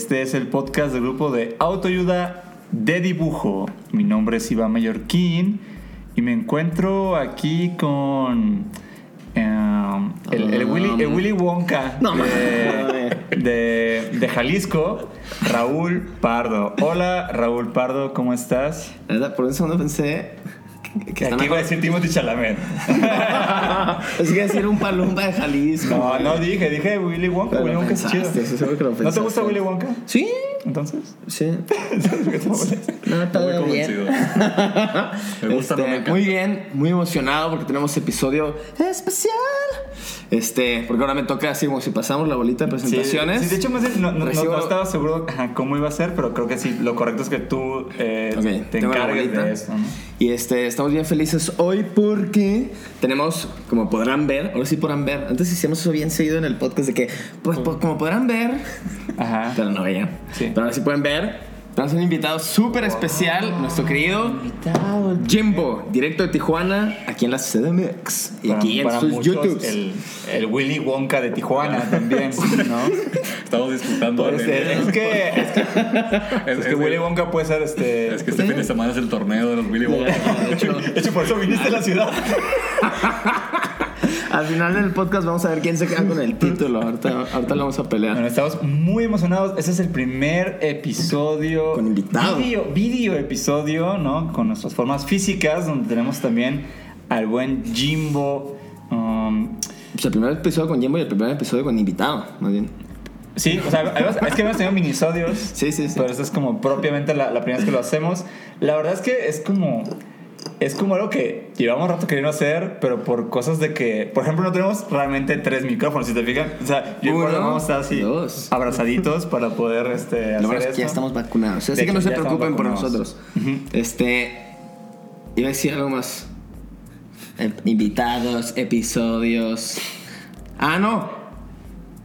Este es el podcast del grupo de autoayuda de dibujo. Mi nombre es Iván Mallorquín y me encuentro aquí con em, el, el Willy, el Willy Wonka No, de, de- de Jalisco, Raúl Pardo. Hola, Raúl Pardo, ¿cómo estás? Por un segundo pensé que, Aquí iba a decir Timothy Chalamet. Pensé que decir un palumba de Jalisco. No, güey. no dije, dije Willy Wonka. Pero Willy Wonka es chido. ¿No te gusta Willy Wonka? Sí, Entonces. sí. No, todo Muy bien. convencido. Me gusta, no me Este, muy bien, muy emocionado porque tenemos episodio especial. Este, porque ahora me toca así como si pasamos la bolita de presentaciones. Sí, sí, de hecho, no, no- Recibo- no estaba seguro ajá, cómo iba a ser, pero creo que sí, lo correcto es que tú eh, Ok, te encargues de eso. Y este, estamos bien felices hoy porque tenemos, como podrán ver, ahora sí podrán ver, antes hicimos eso bien seguido en el podcast de que, pues, pues, como podrán ver, Ajá. pero no veían, Sí. pero ahora sí pueden ver, tenemos un invitado súper especial, nuestro querido Jimbo, directo de Tijuana, aquí en la CDMX y Para- aquí en para sus muchos, YouTubes. El, el Willy Wonka de Tijuana también, ¿no? Estamos disputando. Pues, es que, es que, es, es que es- Willy Wonka puede ser este. es que este fin de semana es el torneo de los Willy Wonka. De hecho, De hecho, por eso viniste a la ciudad. al final del podcast vamos a ver quién se queda con el título, ahorita, ahorita lo vamos a pelear. Bueno, estamos muy emocionados. Este es el primer episodio. Con invitado. Video, video episodio, ¿no? Con nuestras formas físicas, donde tenemos también al buen Jimbo. um, Pues el primer episodio con Jimbo y el primer episodio con invitado, más bien. sí, o sea, es que hemos tenido minisodios. Sí, sí, sí. Pero esta es como propiamente la, la primera vez que lo hacemos. La verdad es que es como. Es como algo que llevamos rato queriendo hacer, pero por cosas de que, por ejemplo, no tenemos realmente tres micrófonos, si te fijas. O sea, yo Uno, vamos a estar así dos. abrazaditos para poder este, hacer Lo bueno es que ya estamos vacunados. Así De que no se preocupen por nosotros. Este. Iba a decir algo más. Eh, Invitados, episodios. Ah, no.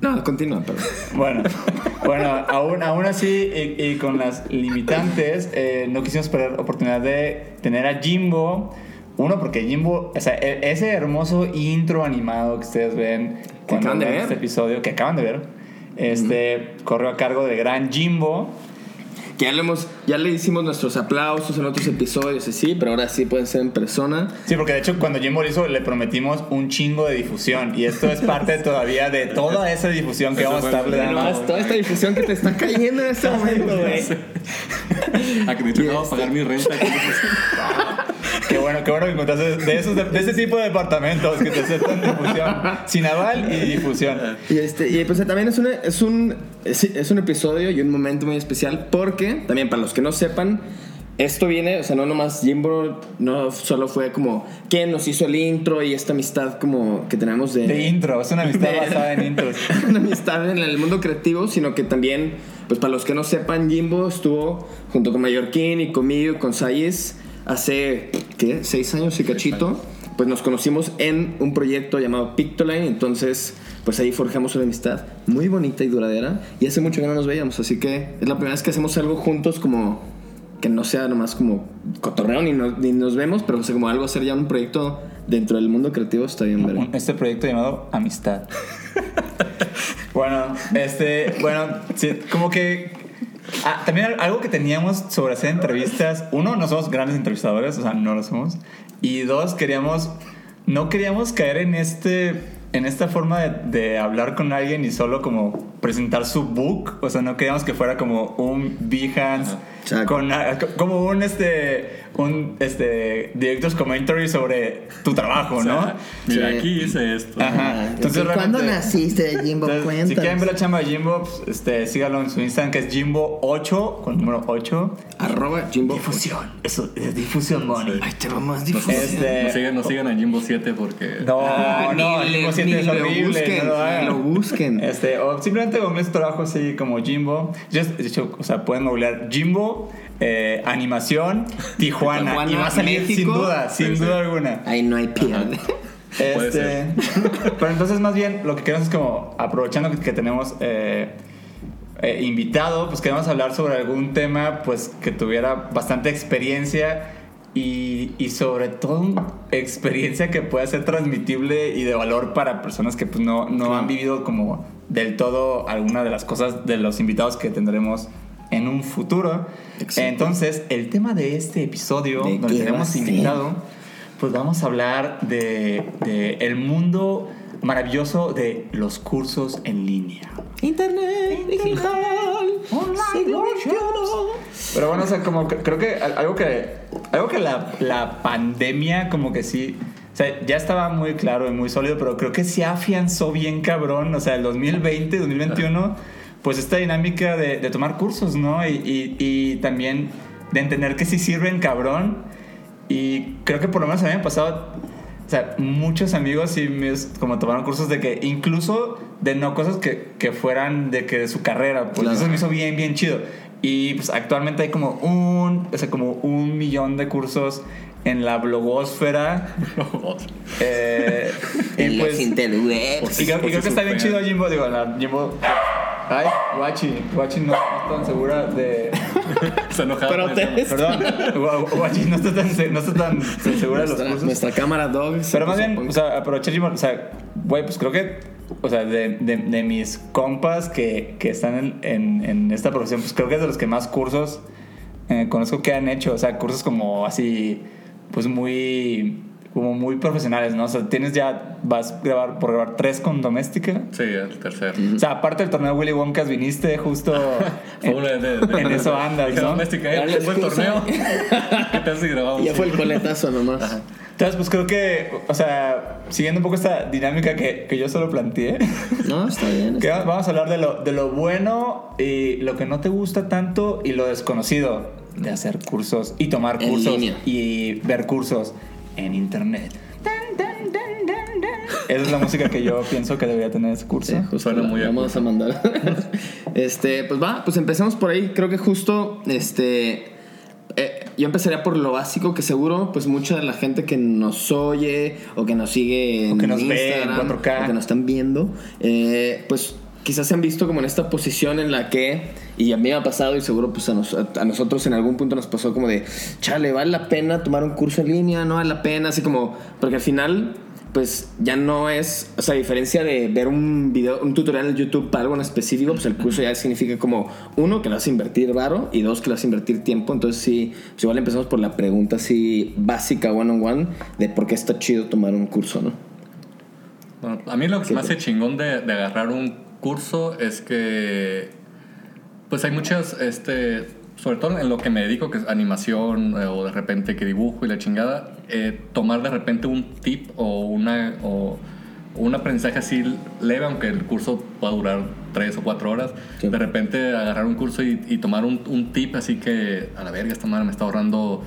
No, continúa, perdón. Bueno, bueno aún, aún así y, y con las limitantes, eh, no quisimos perder oportunidad de tener a Jimbo. Uno, porque Jimbo, o sea, e- ese hermoso intro animado que ustedes ven cuando acaban de ven ver. este episodio, que acaban de ver, este corrió a cargo del gran Jimbo. Que ya le, hemos, ya le hicimos nuestros aplausos en otros episodios, así, pero ahora sí pueden ser en persona. Sí, porque de hecho cuando Jimbo lo hizo le prometimos un chingo de difusión y esto es parte todavía de toda esa difusión que Eso vamos a estarle dando. Además, toda esta difusión que te está cayendo en este momento, güey. A que hecho acabo de pagar mi renta. Qué bueno, qué bueno que encontraste de, esos, de, de ese tipo de departamentos que te aceptan difusión, sin aval y difusión. Y, este, y pues también es un, es, un, es, es un episodio y un momento muy especial porque, también para los que no sepan, esto viene, o sea, no nomás Jimbo no solo fue como quien nos hizo el intro y esta amistad como que tenemos de... De intro, es una amistad De- basada en intros. una amistad en el mundo creativo, sino que también, pues para los que no sepan, Jimbo estuvo junto con Mallorquín y conmigo y con Sayes hace, ¿qué? Seis años y cachito. Pues nos conocimos en un proyecto llamado Pictoline, entonces pues ahí forjamos una amistad muy bonita y duradera y hace mucho que no nos veíamos, así que es la primera vez que hacemos algo juntos como que no sea nomás como cotorreo ni nos, ni nos vemos, pero o sea, como algo hacer ya un proyecto dentro del mundo creativo está bien, Este proyecto llamado Amistad. bueno, este, bueno, sí, como que Ah, también al- algo que teníamos sobre hacer entrevistas. Uno, no somos grandes entrevistadores, o sea, no lo somos. Y dos, queríamos, no queríamos caer en este, en esta forma de, de hablar con alguien y solo como presentar su book. O sea, no queríamos que fuera como un Behance. Exacto. con co- como un este un este director's commentary sobre tu trabajo, O sea, ¿no? Mira, Sí. aquí hice esto. Ajá. Entonces, ¿Cuándo realmente- naciste, Jimbo? Entonces, si quieren ver la chamba de Jimbo, pues, este, síganlo en su Instagram que es Jimbo8 con número 8. Arroba Jimbo. Difusión, eso es difusión money. Ay, te vamos Nos, difusión. Este- nos sigan, nos sigan a Jimbo 7 porque. No, Ah, no, ni le- Jimbo 7 ni es lo horrible. busquen, no lo lo busquen. Este, o simplemente googleen su trabajo así como Jimbo. Just- de hecho, o sea, pueden googlear Jimbo, eh, animación, Tijuana, Tijuana, y va a salir México. sin duda, sin Sí, duda alguna. Ahí no hay pierde. Este, pero entonces más bien lo que queremos es como aprovechando que, que tenemos eh, eh, invitado, pues queremos hablar sobre algún tema pues que tuviera bastante experiencia y, y sobre todo experiencia que pueda ser transmitible y de valor para personas que pues no, no han vivido como del todo alguna de las cosas de los invitados que tendremos en un futuro. Exacto. Entonces, el tema de este episodio, ¿De donde tenemos invitado, pues vamos a hablar de, de el mundo maravilloso de los cursos en línea. Internet, digital, siglo XXI. Pero bueno, o sea, como que- creo que al- algo que, algo que la, la pandemia como que sí, o sea, ya estaba muy claro y muy sólido, pero creo que sí afianzó bien cabrón, o sea, el 2020, 2021, pues esta dinámica de, de tomar cursos, ¿no? Y, y- y también de entender que sí sirven cabrón. Y creo que por lo menos a mí me ha pasado, o sea, muchos amigos sí me, como tomaron cursos de que incluso de no cosas que, que fueran de que de su carrera, pues Claro. eso me hizo bien, bien chido. Y pues actualmente hay como un, o sea, como un millón de cursos en la blogosfera. eh, En y los pues, interwebs. y creo, y creo que está bien chido Jimbo, digo, la, Jimbo... Ay, Guachi, Guachi no está tan segura de... Está enojado. Pero te-. Perdón, Gua- Guachi no está tan, se- no está tan segura de los Nuestra, cursos. nuestra cámara dog. se Pero más bien, o sea, aprovechar, o sea, güey, pues creo que, o sea, de, de, de mis compas que, que están en, en, en esta profesión, pues creo que es de los que más cursos eh, conozco que han hecho, o sea, cursos como así, pues muy, como muy profesionales, ¿no? O sea, tienes ya, vas a grabar, por grabar tres con Doméstica. Sí, el tercero. O sea, aparte del torneo de Willy Wonkas, viniste justo Fue una de, de- de- en eso andas, ¿no? doméstica, Dale eh, fue el torneo. ¿Qué tal si grabamos? Ya fue el coletazo nomás. Entonces, pues creo que, o sea, siguiendo un poco esta dinámica que, que yo solo planteé, No, está bien. que vamos a hablar de lo, de lo bueno y lo que no te gusta tanto y lo desconocido de hacer cursos y tomar En cursos línea. y ver cursos en internet. Esa es la música que yo pienso que debería tener ese curso. Sí, justo Suena la muy vamos a mandar. este, pues va, pues empecemos por ahí. Creo que justo, este, eh, yo empezaría por lo básico que seguro, pues mucha de la gente que nos oye o que nos sigue en O que nos ve en Instagram 4K. o que nos están viendo, eh, pues quizás se han visto como en esta posición en la que, y a mí me ha pasado y seguro pues a, nos- a nosotros en algún punto nos pasó como de, chale, ¿vale la pena tomar un curso en línea? ¿No vale la pena? Así como, porque al final pues ya no es, o sea, a diferencia de ver un video, un tutorial en YouTube para algo en específico, pues el curso ya significa como, uno, que le vas a invertir varo y dos, que le vas a invertir tiempo. Entonces sí, pues igual empezamos por la pregunta así básica, one on one, de por qué está chido tomar un curso, ¿no? Bueno, a mí lo que me hace chingón de, de agarrar un curso es que pues hay muchas, este, sobre todo en lo que me dedico, que es animación eh, o de repente que dibujo y la chingada, eh, tomar de repente un tip o, una, o un aprendizaje así leve, aunque el curso pueda durar tres o cuatro horas, Sí. de repente agarrar un curso y, y tomar un, un tip así que a la verga, esta madre me está ahorrando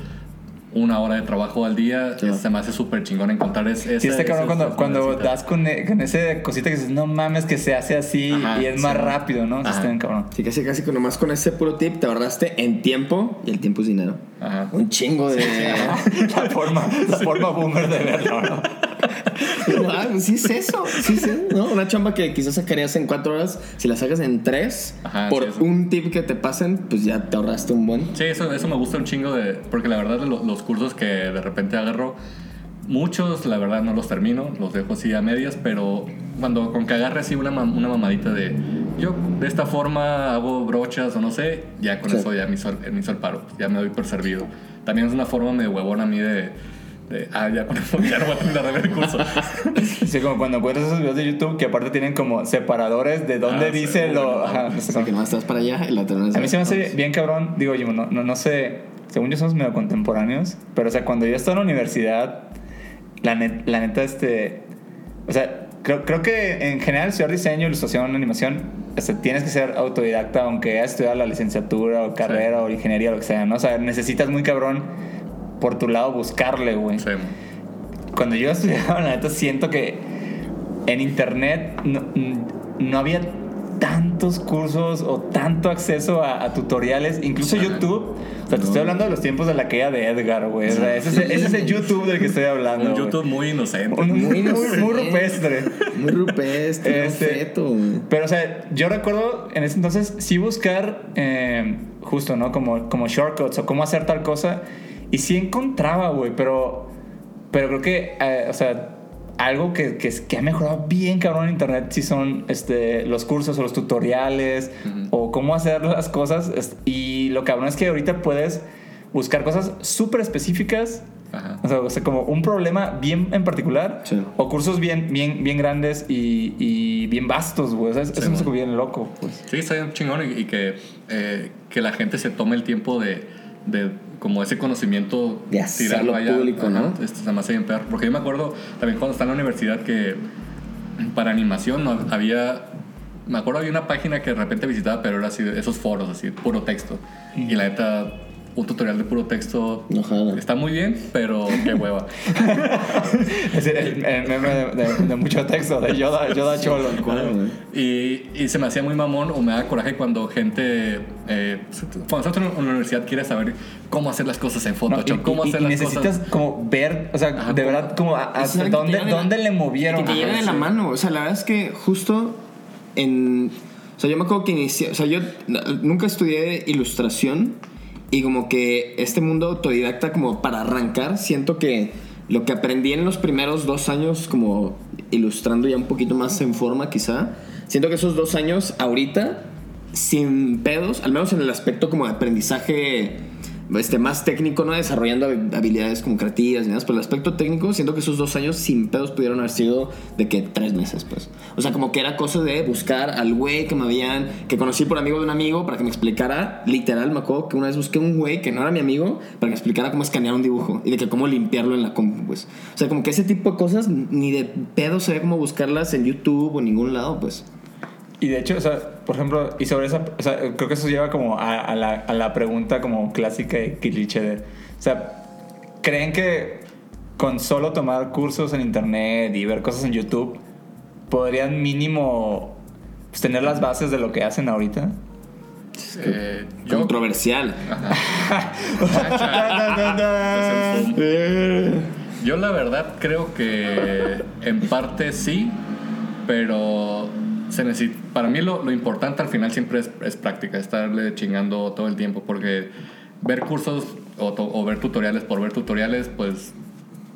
una hora de trabajo al día, Sí. se me hace súper chingón encontrar ese... Sí, este cabrón cuando, das con, e- con ese cosita que dices, no mames, que se hace así Ajá, y es sí, más rápido, ¿no? Está bien cabrón. Sí, casi casi con nomás con ese puro tip te ahorraste en tiempo y el tiempo es dinero. Ajá. Un chingo de... la, forma, la forma boomer de verlo, ¿no? Ah, pues sí es eso, sí es eso, ¿no? Una chamba que quizás sacarías en cuatro horas, si la sacas en tres, Ajá, por sí, un tip que te pasen, pues ya te ahorraste un buen. Sí, eso, eso me gusta un chingo de... Porque la verdad lo- los cursos que de repente agarro, muchos la verdad no los termino, los dejo así a medias, pero cuando con que agarre así una, mam- una mamadita de... Yo de esta forma hago brochas o no sé, ya con Sí. eso ya me hizo, me hizo el paro, ya me doy por servido. También es una forma medio huevona a mí de... de, ah, ya, ya no voy a terminar de ver el curso. Sí, como cuando encuentras esos videos de YouTube que aparte tienen como separadores de dónde Ah, sí, dice muy lo... bueno. ajá, no sé O sea, que no estás para allá y la otra no A mí se me hace bien cabrón, digo yo, no, no, no sé, según yo somos medio contemporáneos, pero o sea, cuando yo estaba en la universidad, la, net- la neta, este, o sea, creo, creo que en general estudiar diseño, ilustración, animación, o sea, tienes que ser autodidacta, aunque hayas estudiado la licenciatura o carrera o ingeniería, lo que sea, ¿no? O sea, necesitas muy cabrón por tu lado buscarle, güey Sí. cuando yo estudiaba, la neta, siento que en internet no, no había tantos cursos o tanto acceso a, a tutoriales, incluso Ajá. YouTube. O sea, te estoy hablando de los tiempos de la caída de Edgar, güey. O sea, ese, es el- ese es el YouTube del que estoy hablando. Un güey. YouTube muy inocente. Un- muy, inocente. muy rupestre. Muy rupestre, Este- muy feto. Pero, o sea, yo recuerdo en ese entonces sí buscar eh, justo, ¿no? Como, como shortcuts o cómo hacer tal cosa. Y sí encontraba, güey, pero, pero creo que, eh, o sea, algo que, que, que ha mejorado bien cabrón en internet sí son este, los cursos o los tutoriales o cómo hacer las cosas. Es- Y lo cabrón es que ahorita puedes buscar cosas súper específicas. Ajá. O sea, o sea, como un problema bien en particular Sí. o cursos bien, bien, bien grandes y, y bien vastos, güey. O sea, eso Sí, bueno. bien loco, pues. Sí, está bien chingón y, y que, eh, que la gente se tome el tiempo de, de como ese conocimiento De hacerlo público, ¿no? Esto se me hace bien perro. Porque yo me acuerdo también cuando estaba en la universidad que para animación no había... Me acuerdo había una página que de repente visitaba, pero era así, esos foros, así, puro texto. Y la neta, un tutorial de puro texto No está muy bien, pero qué hueva. Es el, el meme de, de- de mucho texto, de Yoda, Yoda Cholo. Y, y se me hacía muy mamón o me da coraje cuando gente, eh, cuando estás en la universidad quiere saber cómo hacer las cosas en No, Photoshop, y, cómo hacer y las necesitas cosas. como ver, o sea, Ajá, de verdad, como a- a- dónde, te lleva de la- dónde le movieron. Que te lleva Ajá, de la mano. O sea, la verdad es que justo en. O sea, yo me acuerdo que inicié. O sea, yo nunca estudié ilustración. Y como que este mundo autodidacta, como para arrancar, siento que lo que aprendí en los primeros dos años, como ilustrando ya un poquito más en forma, quizá. Siento que esos dos años, ahorita, sin pedos, al menos en el aspecto como de aprendizaje este, más técnico, ¿no? Desarrollando hab- habilidades como creativas y pero el aspecto técnico, siento que esos dos años sin pedos pudieron haber sido de que tres meses, pues. O sea, como que era cosa de buscar al güey que me habían, que conocí por amigo de un amigo para que me explicara, literal, me acuerdo que una vez busqué un güey que no era mi amigo para que me explicara cómo escanear un dibujo y de que cómo limpiarlo en la compu, pues. O sea, como que ese tipo de cosas ni de pedo sabía cómo buscarlas en YouTube o en ningún lado, pues. Y de hecho, o sea, por ejemplo, y sobre esa, o sea, creo que eso lleva como a, a la, a la pregunta como clásica y cliché de, o sea, ¿creen que con solo tomar cursos en internet y ver cosas en YouTube podrían mínimo pues, tener las bases de lo que hacen ahorita? Eh, yo, Controversial. Yo la verdad creo que en parte sí, pero se necesita, para mí lo, lo importante al final siempre es, es práctica, estarle chingando todo el tiempo, porque ver cursos o, o ver tutoriales por ver tutoriales, pues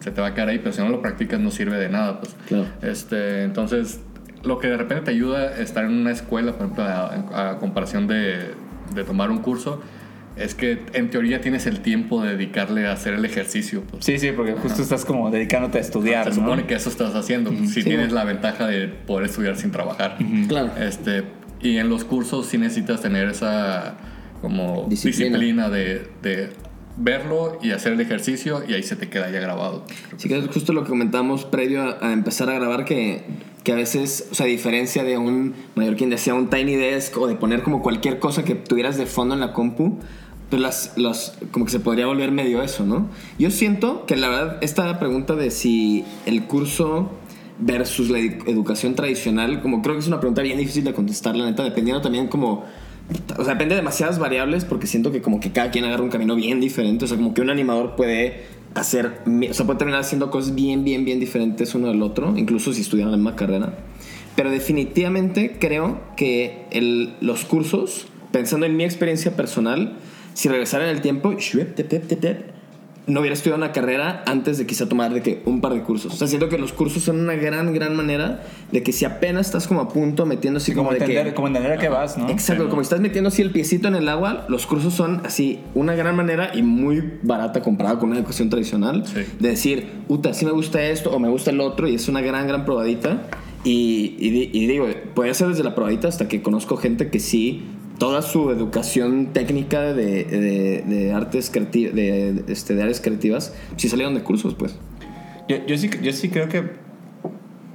se te va a quedar ahí, pero si no lo practicas no sirve de nada. Pues. Claro. Este, entonces, lo que de repente te ayuda a estar en una escuela, por ejemplo, a, a comparación de, de tomar un curso, es que en teoría tienes el tiempo de dedicarle a hacer el ejercicio. Pues. Sí, sí, porque justo estás como dedicándote a estudiar, Se ¿no? supone que eso estás haciendo. Si Sí, tienes bueno. la ventaja de poder estudiar sin trabajar. Claro. Este, y en los cursos sí necesitas tener esa como Disciplina. disciplina, de, de verlo y hacer el ejercicio y ahí se te queda ya grabado. Sí, que es justo lo que comentamos previo a, a empezar a grabar, que, que a veces, o sea, a diferencia de un mallorquín, decía un Tiny Desk o de poner como cualquier cosa que tuvieras de fondo en la compu, pues las, las, como que se podría volver medio eso, ¿no? Yo siento que la verdad, esta pregunta de si el curso versus la edu- educación tradicional, como creo que es una pregunta bien difícil de contestar, la neta, dependiendo también como... O sea, depende de demasiadas variables porque siento que como que cada quien agarra un camino bien diferente. O sea, como que un animador puede hacer... O sea, puede terminar haciendo cosas bien, bien, bien diferentes uno del otro, incluso si estudian la misma carrera. Pero definitivamente creo que el- los cursos, pensando en mi experiencia personal, si regresara en el tiempo, no hubiera estudiado una carrera antes de quizá tomar de que un par de cursos. O sea, siento que los cursos son una gran, gran manera de que si apenas estás como a punto metiendo así como, como, de entender, que... como entender a qué vas, ¿no? Exacto, Sí, como estás metiendo así el piecito en el agua, los cursos son así una gran manera y muy barata comparado con una educación tradicional Sí. de decir, puta, sí me gusta esto o me gusta el otro y es una gran, gran probadita. Y, y y digo, puede ser desde la probadita hasta que conozco gente que sí, toda su educación técnica de, de, de artes creativas, de, este, de áreas creativas, sí salieron de cursos, pues. Yo, yo, sí, yo sí creo que,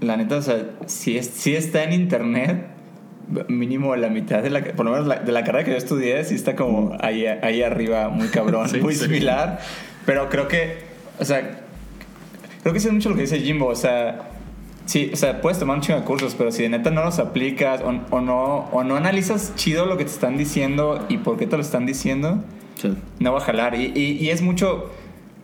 la neta, o sea, si, es, si está en internet, mínimo la mitad de la, por lo menos la- de la carrera que yo estudié, sí está como ahí, ahí arriba, muy cabrón, Sí, muy sí. similar. Pero creo que, o sea, creo que es mucho lo que dice Jimbo, o sea, sí, o sea, puedes tomar un chingo de cursos, pero si de neta no los aplicas o, o no, o no analizas chido lo que te están diciendo y por qué te lo están diciendo, Sí. no va a jalar. Y, y, y es mucho,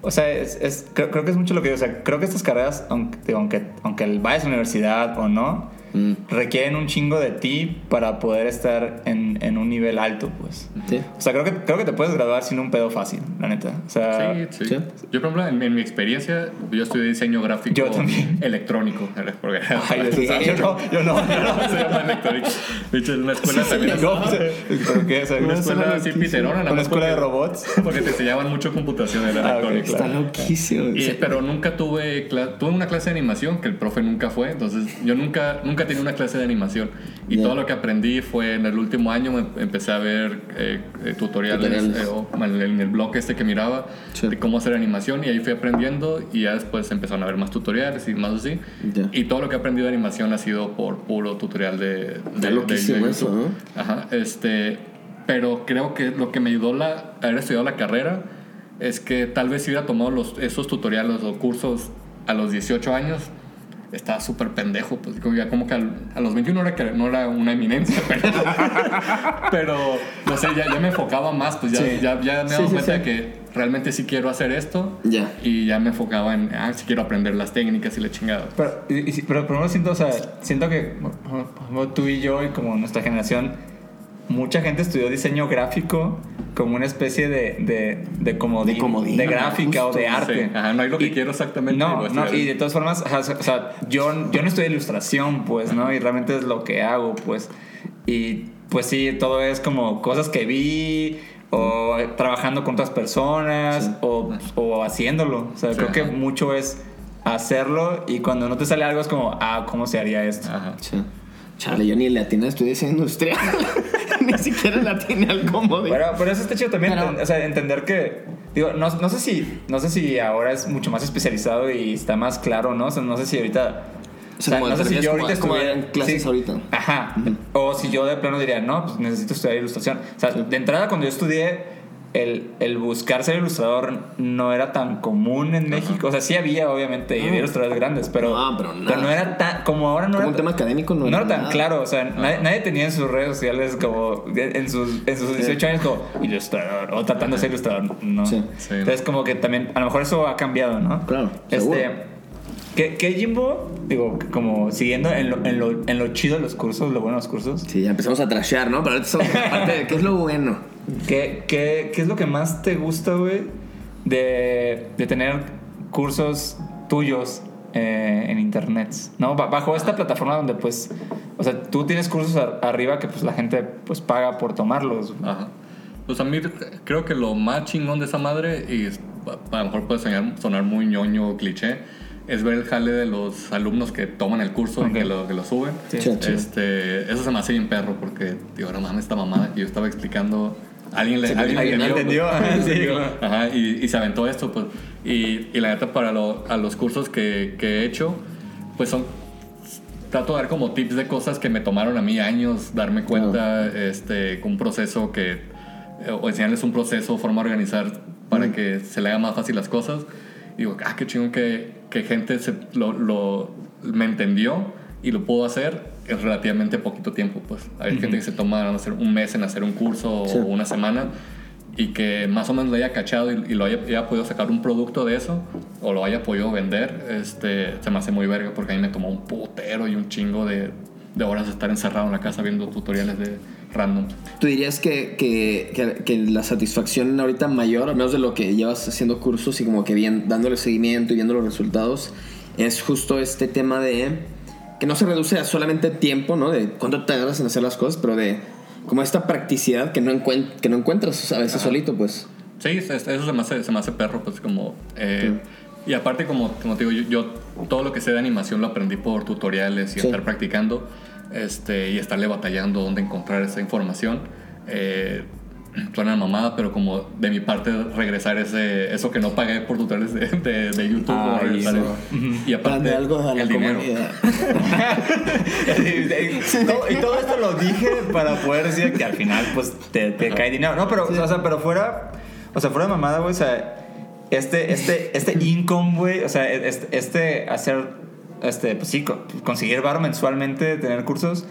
o sea, es, es- creo, creo que es mucho lo que digo. O sea, creo que estas carreras, aunque, aunque, aunque vayas a la universidad o no, Mm. requieren un chingo de ti para poder estar en, en un nivel alto, pues. Sí. O sea, creo que, creo que te puedes graduar sin un pedo fácil, la neta. O sea, Sí, sí. sí. Yo, por ejemplo, en, en mi experiencia, yo estudié diseño gráfico Yo también. electrónico. porque- Ay, yo, yo no, yo no, yo no. se llama electrónico. De hecho, en una escuela también. No, o sea, ¿pero qué? O sea, una una escuela así piterona. una escuela de robots. Porque te enseñaban mucho computación en Ah, electrónico. Está loquísimo. Y- Sí. pero nunca tuve tuve una clase de animación que el profe nunca fue entonces yo nunca nunca tenía una clase de animación y Ya. todo lo que aprendí fue en el último año empecé a ver eh, eh, tutoriales, Tutoriales. eh, o en el, blog este que miraba Sí. de cómo hacer animación y ahí fui aprendiendo y ya después empezaron a ver más tutoriales y más así Ya. y todo lo que he aprendido de animación ha sido por puro tutorial de, de, loquísimo eso. ¿no? Ajá, este, pero creo que lo que me ayudó la, haber estudiado la carrera es que tal vez si hubiera tomado los, esos tutoriales o cursos a los 18 años, estaba súper pendejo. Pues como, ya como que al- a los 21 era que no era una eminencia, pero, pero no sé, ya, ya me enfocaba más, pues ya, Sí. ya, ya me Sí, daba sí, cuenta sí. de que realmente sí quiero hacer esto. Ya. Y ya me enfocaba en, ah, sí quiero aprender las técnicas y la chingada. Pero, y- y- pero por lo menos siento, o sea, siento que por ejemplo, tú y yo y como nuestra generación, mucha gente estudió diseño gráfico como una especie de, de, de comodín, De comodín, de ajá, gráfica o de arte. Sí, ajá, no hay lo que Y- quiero exactamente. No, no, y de todas formas, o sea, yo, yo no estudié ilustración, pues, ¿no? Y realmente es lo que hago, pues. Y pues sí, todo es como cosas que vi o trabajando con otras personas Sí. o, o haciéndolo. O sea, Sí, creo que mucho es hacerlo y cuando no te sale algo es como, ah, ¿cómo se haría esto? Ajá. Sí. Chale, yo ni le atiné, estudié diseño industrial. ni siquiera le atiné al comodín. Pero, pero eso está chido también, Pero- o sea, entender que, digo, no, no sé si, no sé si ahora es mucho más especializado y está más claro, ¿no? O sea, no sé si ahorita, O sea, no sé si yo ahorita como estuviera en clases ahorita. Ajá. O si yo de plano diría, no, pues necesito estudiar ilustración. O sea, de entrada cuando yo estudié, el, el buscar ser ilustrador no era tan común en México. O sea, sí había, obviamente, y había ilustradores grandes, pero, No, pero nada. no era tan, como ahora no Como era un tema académico no no era tan nada. claro. O sea, nadie, nadie tenía en sus redes sociales como, en sus, en sus 18 años como ilustrador o tratando de ser ilustrador. No. Sí. Sí. Entonces, como que también, a lo mejor eso ha cambiado, ¿no? Claro, seguro. Este, ¿qué, ¿Qué Jimbo? Digo, como siguiendo en lo, en, lo, en lo chido de los cursos, lo bueno de los cursos. Sí, ya empezamos a trashear, ¿no? Pero ahorita estamos en la parte de qué es lo bueno. ¿Qué, qué, qué es lo que más te gusta, güey, de, de tener cursos tuyos eh, en internet? ¿No? Ba- Bajo esta plataforma donde, pues, o sea, tú tienes cursos a- arriba que, pues, la gente, pues, paga por tomarlos. Ajá. Pues a mí creo que lo más chingón de esa madre, y a lo mejor puede sonar, sonar muy ñoño o cliché, es ver el jale de los alumnos que toman el curso Ok. y que lo, que lo suben. Sí. Este, eso se me hace bien perro porque, digo, no mames, esta mamada que yo estaba explicando. Alguien le Sí, alguien alguien le entendió. pues. Sí. Ajá, y, y se aventó esto, pues. Y, y la neta, para lo- a los cursos que, que he hecho, pues son. Trato de dar como tips de cosas que me tomaron a mí años darme cuenta, este, con un proceso que. eh, O enseñarles un proceso, forma de organizar para que se le haga más fácil las cosas. Y digo, ah, qué chingón que, que gente se, lo, lo- me entendió y lo pudo hacer en relativamente poquito tiempo. Pues hay gente que se toma no sé, un mes en hacer un curso Sí. o una semana y que más o menos lo haya cachado y, y lo haya, haya podido sacar un producto de eso o lo haya podido vender, este, se me hace muy verga porque a mí me tomó un putero y un chingo de, de horas de estar encerrado en la casa viendo tutoriales de random. ¿Tú dirías que, que, que- que la satisfacción ahorita mayor, al menos de lo que llevas haciendo cursos y como que bien dándole seguimiento y viendo los resultados, es justo este tema de que no se reduce a solamente tiempo, ¿no? De cuánto te tardas en hacer las cosas, pero de como esta practicidad que no, encuent- que no encuentras a veces solito, pues. Sí, es- es- eso se me hace, se me hace perro, pues como... eh, Y aparte, como, como te digo, yo, yo todo lo que sé de animación lo aprendí por tutoriales y Sí. estar practicando este, y estarle batallando dónde encontrar esa información. Eh, suena mamada, pero como de mi parte regresar ese, eso que no pagué por tutoriales de, de, de YouTube. Ah, y aparte, algo a la el dinero. y, todo, esto lo dije para poder decir que al final pues te, te cae dinero. No, pero, o sea, pero fuera, o sea, fuera de mamada, güey, o sea, este, este, este income, güey, o sea, este, este hacer, este, pues sí, co- conseguir bar mensualmente, tener cursos,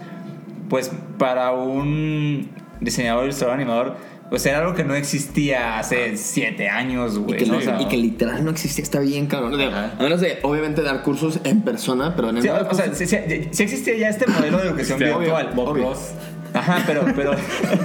pues para un diseñador, ilustrador, animador, pues era algo que no existía hace siete años, Y güey. que, ¿no? O sea, y que literal no existía, está bien, cabrón. A menos de, obviamente, dar cursos en persona, pero en el Sí, o sea, sí, sí, sí existía ya este modelo de educación virtual. Obvio. Ajá, pero, pero,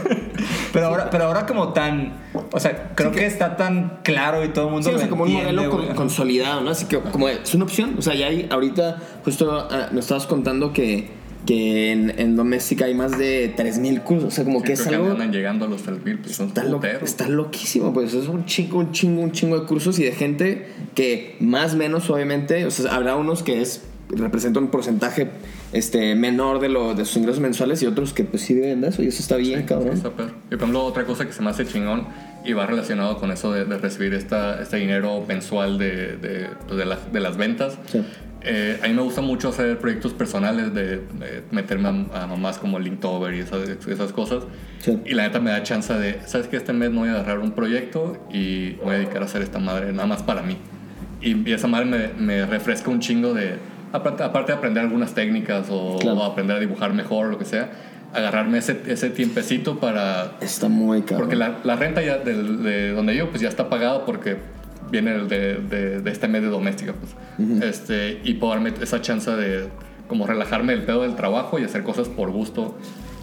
pero ahora, pero ahora como tan, o sea, creo que, está tan claro y todo el mundo Sí, o lo sea, como un modelo con- consolidado, ¿no? Así que como es una opción. O sea, ya hay ahorita, justo ah, nos estabas contando que, que en, en Doméstica hay más de 3.000 cursos. O sea, como que Sí, es creo algo... andan llegando a los 3000, pues son Está, lo- está loquísimo, pues es un chingo, un chingo, un chingo de cursos y de gente que más o menos, obviamente, o sea, habrá unos que es representa un porcentaje este, menor de, lo, de sus ingresos mensuales y otros que pues sí viven de eso y eso está bien, cabrón. Está perro. Y por ejemplo, otra cosa que se me hace chingón y va relacionado con eso de, de recibir esta, este dinero mensual de, de, pues, de, la- de las ventas. Sí. Eh, a mí me gusta mucho hacer proyectos personales, de, de meterme a, a mamás como Linktober y esas, esas cosas. Sí. Y la neta me da chance de, ¿sabes qué? Este mes me voy a agarrar un proyecto y voy a dedicar a hacer esta madre nada más para mí. Y, y esa madre me, me refresca un chingo de, aparte, aparte de aprender algunas técnicas o, Claro. o aprender a dibujar mejor o lo que sea, agarrarme ese, ese tiempecito para... Está muy cabrón. Porque la, la renta ya del- de donde yo pues ya está pagado porque viene el de, de, de este medio doméstica pues. este, y puedo darme esa chance de como relajarme del pedo del trabajo y hacer cosas por gusto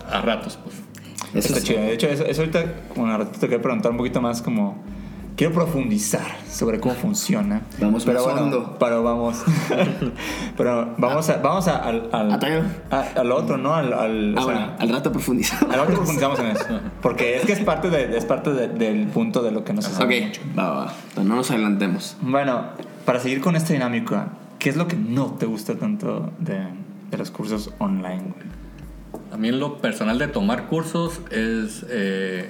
a ratos pues. Eso Está es- chido. De hecho, eso, eso ahorita, como un ratito te quería preguntar un poquito más como... Quiero profundizar sobre cómo funciona. Vamos pero más bueno, pero vamos. pero vamos a, vamos a, al, al, Ah, a- al otro, ¿no? Al, al, o sea, Ahora, al rato profundizamos. al otro profundizamos en eso. Porque es que es parte, de, es parte de- del punto de lo que nos hace Ok, mucho. va, va, no nos adelantemos. Bueno, para seguir con esta dinámica, ¿qué es lo que no te gusta tanto de, de los cursos online? güey? A mí en lo personal de tomar cursos es... eh,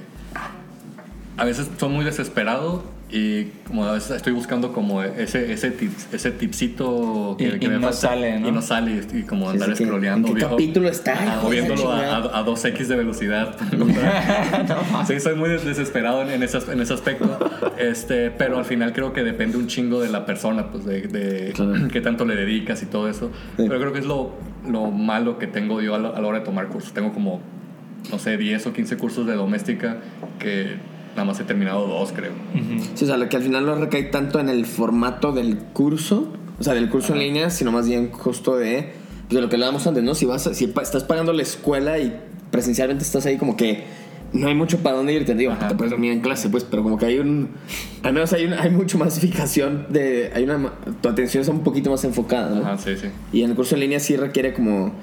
a veces soy muy desesperado y como a veces estoy buscando como ese, ese, ese tipsito que, Y- que y me no falta. sale, ¿no? Y no sale y como Sí, andar sí, scrolleando. ¿en qué capítulo está? ah, Moviéndolo a, a- a 2x de velocidad. sí, soy muy des- desesperado en, en ese, en ese aspecto. Este, pero al final creo que depende un chingo de la persona, pues de, de Claro. qué tanto le dedicas y todo eso. Pero creo que es lo, lo malo que tengo yo a la, a la hora de tomar cursos. Tengo como, no sé, 10 o 15 cursos de doméstica que nada más he terminado dos, creo. Sí, o sea, lo que al final no recae tanto en el formato del curso, o sea, del curso en línea, sino más bien justo de, pues, de lo que hablábamos antes, ¿no? Si, vas a- si pa- estás pagando la escuela y presencialmente estás ahí como que no hay mucho para dónde irte, digo, Ajá. te puedes dormir en clase, pues, pero como que hay un, al menos hay, un, hay mucho masificación de, hay una, tu atención está un poquito más enfocada, ¿no? Ajá, sí, sí. Y en el curso en línea sí requiere como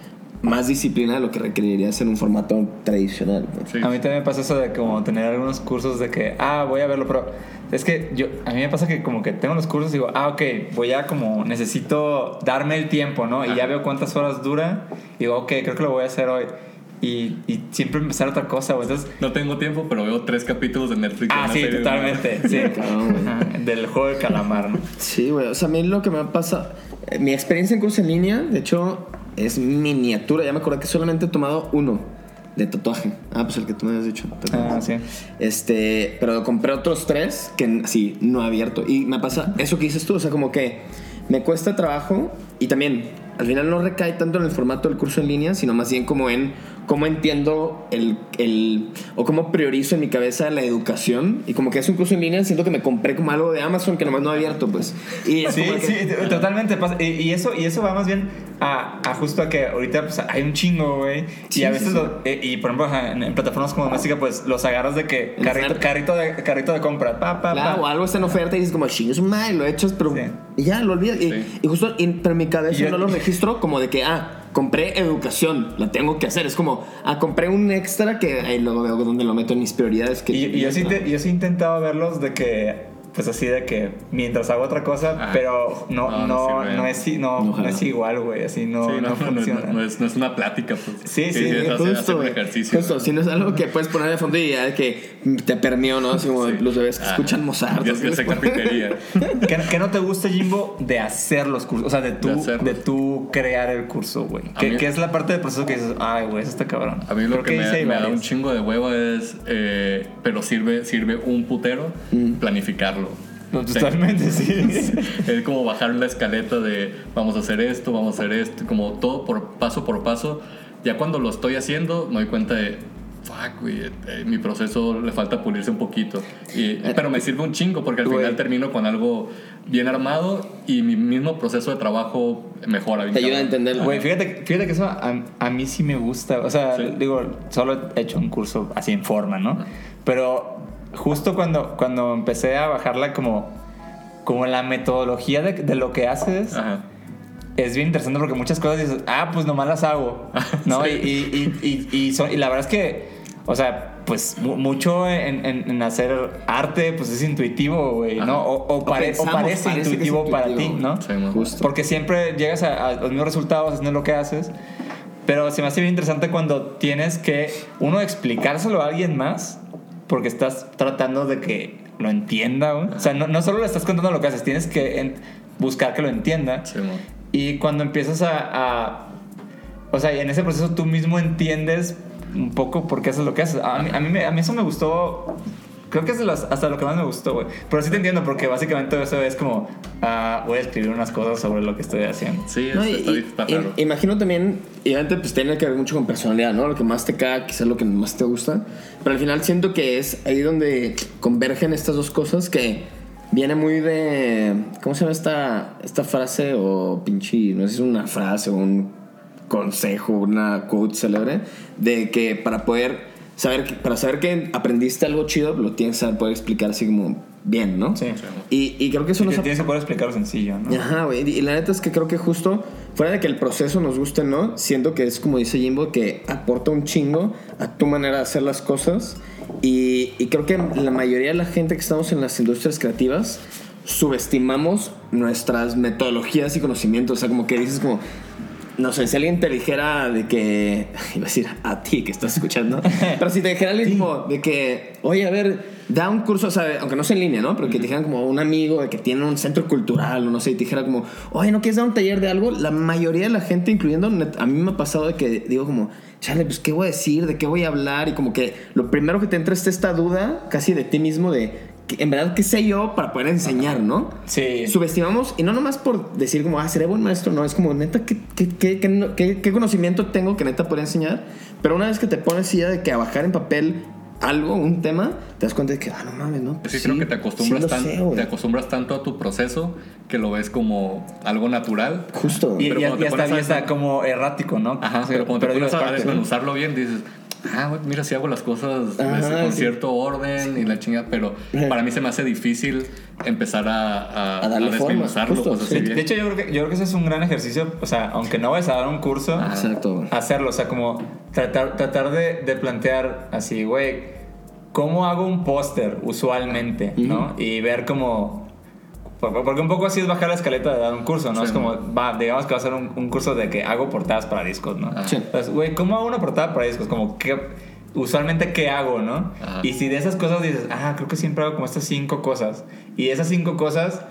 más disciplina de lo que requeriría en un formato tradicional. ¿no? Sí. A mí también me pasa eso de como tener algunos cursos de que, ah, voy a verlo, pero es que yo, a mí me pasa que como que tengo los cursos y digo, ah, ok, voy a como, necesito darme el tiempo, ¿no? Y ya veo cuántas horas dura y digo, ok, creo que lo voy a hacer hoy. Y, y siempre empezar otra cosa, güey. Entonces, No tengo tiempo, pero veo tres capítulos de Netflix. ah, sí, serie de- totalmente, sí. Güey. Ajá, Del juego de calamar, ¿no? Sí, güey. O sea, a mí lo que me pasa. eh, Mi experiencia en curso en línea, de hecho, es miniatura. Ya me acordé que solamente he tomado uno de tatuaje. Ah, pues el que tú me habías dicho. ¿te Ah, sí. Este, pero compré otros tres que sí, no he abierto. Y me pasa eso que dices tú, o sea, como que me cuesta trabajo y también al final no recae tanto en el formato del curso en línea, sino más bien como en cómo entiendo el, el o cómo priorizo en mi cabeza la educación y como que es un curso en línea, siento que me compré como algo de Amazon que nomás no he abierto, pues. Y es Sí, que- sí, totalmente pasa. Y, y eso, y eso va más bien a, a justo a que ahorita pues, hay un chingo, güey. Sí, y a sí, veces, sí. lo- eh, y por ejemplo, en, en plataformas como Doméstica, pues los agarras de que carrito, carrito, de, carrito de compra, pa, pa, Claro, o pa. algo está en oferta y dices como, chingue su madre, lo echas, pero Sí. y ya, lo olvidas. Y, Sí. y justo, y- pero en mi cabeza Y yo- no lo registro como de que, ah, compré educación, la tengo que hacer. Es como, ah, compré un extra que ahí luego veo dónde lo meto en mis prioridades. Que, Y, y yo, sí te- yo sí he intentado verlos de que, pues así de que mientras hago otra cosa, Ah. pero no, No, no, no es, no, es igual, güey. Así no, Sí, no, no, no, no, funciona. no es, no es una plática, pues. Sí, sí, es hacer justo, un güey. ejercicio. Justo, si no es algo que puedes poner de fondo y ya de que te permeó, ¿no? Así como Sí. los bebés que Ah, escuchan Mozart. Les sé ponen- carpintería. ¿Qué, qué no te gusta, Jimbo, de hacer los cursos? O sea, de tú, De tú crear el curso, güey. A ¿Qué, mí- qué es la parte del proceso que dices, ay, güey, eso está cabrón? A mí lo Creo que me, da un chingo de huevo es, eh, pero sirve, sirve un putero, Mm. planificarlo. No, totalmente, sí. Es como bajar la escaleta de vamos a hacer esto, vamos a hacer esto, como todo por paso por paso. Ya cuando lo estoy haciendo me doy cuenta de, fuck, güey, eh, mi proceso le falta pulirse un poquito. Y, pero me sirve un chingo porque al Güey. final termino con algo bien armado y mi mismo proceso de trabajo mejora. bien Te ayuda a cabrón. entender. Güey, fíjate, fíjate que eso a, a mí sí me gusta. O sea, Sí. digo, solo he hecho un curso así en forma, ¿no? Pero justo cuando, cuando empecé a bajarla como, como la metodología de, de lo que haces, Ajá. es bien interesante porque muchas cosas dices, ah, pues nomás las hago, ¿no? Sí. Y, y, y, y, y son- y la verdad es que, o sea, pues mu- mucho en, en- en hacer arte, pues es intuitivo, güey. ¿no? O, o pare- o pensamos, parece, parece es intuitivo para ti. ¿no? Sí. Justo. Porque siempre llegas a, a los mismos resultados haciendo lo que haces. Pero se me hace bien interesante cuando tienes que, uno, explicárselo a alguien más, porque estás tratando de que lo entienda. güey. O sea, no, no solo le estás contando lo que haces, tienes que buscar que lo entienda. Sí. Y cuando empiezas a, a- O sea, en ese proceso tú mismo entiendes un poco por qué haces lo que haces. A mí, a mí, me- a mí eso me gustó. Creo que es hasta lo que más me gustó, güey. Pero sí te entiendo, porque básicamente eso es como. ah, voy a escribir unas cosas sobre lo que estoy haciendo. Sí, No, y- está, y- raro. imagino también, y obviamente pues tiene que ver mucho con personalidad, ¿no? Lo que más te caga, quizás lo que más te gusta. Pero al final siento que es ahí donde convergen estas dos cosas que viene muy de... ¿Cómo se llama esta, esta frase o pinche, no sé si es una frase o un consejo, una quote célebre, de que para poder saber, que- para saber que aprendiste algo chido, lo tienes que poder explicar así como bien, ¿no? Sí. Y, y creo que eso Y nos ha tienes que poder explicarlo sencillo, ¿no? Ajá, güey. Y la neta es que creo que justo, fuera de que el proceso nos guste, ¿no? Siento que es como dice Jimbo, que aporta un chingo a tu manera de hacer las cosas. Y, y creo que la mayoría de la gente que estamos en las industrias creativas subestimamos nuestras metodologías y conocimientos. O sea, como que dices como... No sé, si alguien te dijera de que... Iba a decir a ti que estás escuchando. pero si te dijera alguien como de que... Oye, a ver, da un curso, o sea, aunque no sea en línea, ¿no? Pero que te dijeran como un amigo de que tiene un centro cultural o no sé, y te dijera como... Oye, ¿no quieres dar un taller de algo? La mayoría de la gente, incluyendo... A mí me ha pasado de que digo como... Chale, pues, ¿qué voy a decir? ¿De qué voy a hablar? Y como que lo primero que te entra es esta duda casi de ti mismo de... En verdad, ¿qué sé yo para poder enseñar, no? Sí. subestimamos, y no nomás por decir como, ah, seré buen maestro, no, es como, neta, ¿qué, qué, qué, qué no- qué- qué conocimiento tengo que neta pueda enseñar? Pero una vez que te pones ya de que a bajar en papel algo, un tema, te das cuenta de que, ah, no mames, ¿no? Sí, Pues creo que te acostumbras, sí tan- sé, te acostumbras tanto a tu proceso que lo ves como algo natural. Justo. Y, Pero y- te y hasta, a está como errático, ¿no? Ajá, Sí, pero cuando te digo, pones es a desmenuzarlo bien, dices, ah, güey, mira, si hago las cosas Ajá, con sí. cierto orden y la chingada, pero para mí se me hace difícil empezar a, a, A darle a forma, desmenuzarlo, justo, pues, así De, hecho, yo creo, que, yo creo que ese es un gran ejercicio. O sea, aunque no vayas a dar un curso. Exacto. hacerlo. O sea, como tratar, tratar de, de plantear así, güey, ¿cómo hago un póster usualmente? ¿No? Y ver como... por- Porque un poco así es bajar la escaleta de dar un curso, ¿no? Sí, es como, va, digamos que va a ser un, un curso de que hago portadas para discos, ¿no? Sí. Entonces, güey, ¿cómo hago una portada para discos? Como, ¿qué, usualmente, ¿qué hago, no? Ajá. Y si de esas cosas dices, ah, creo que siempre hago como estas cinco cosas. Y esas cinco cosas,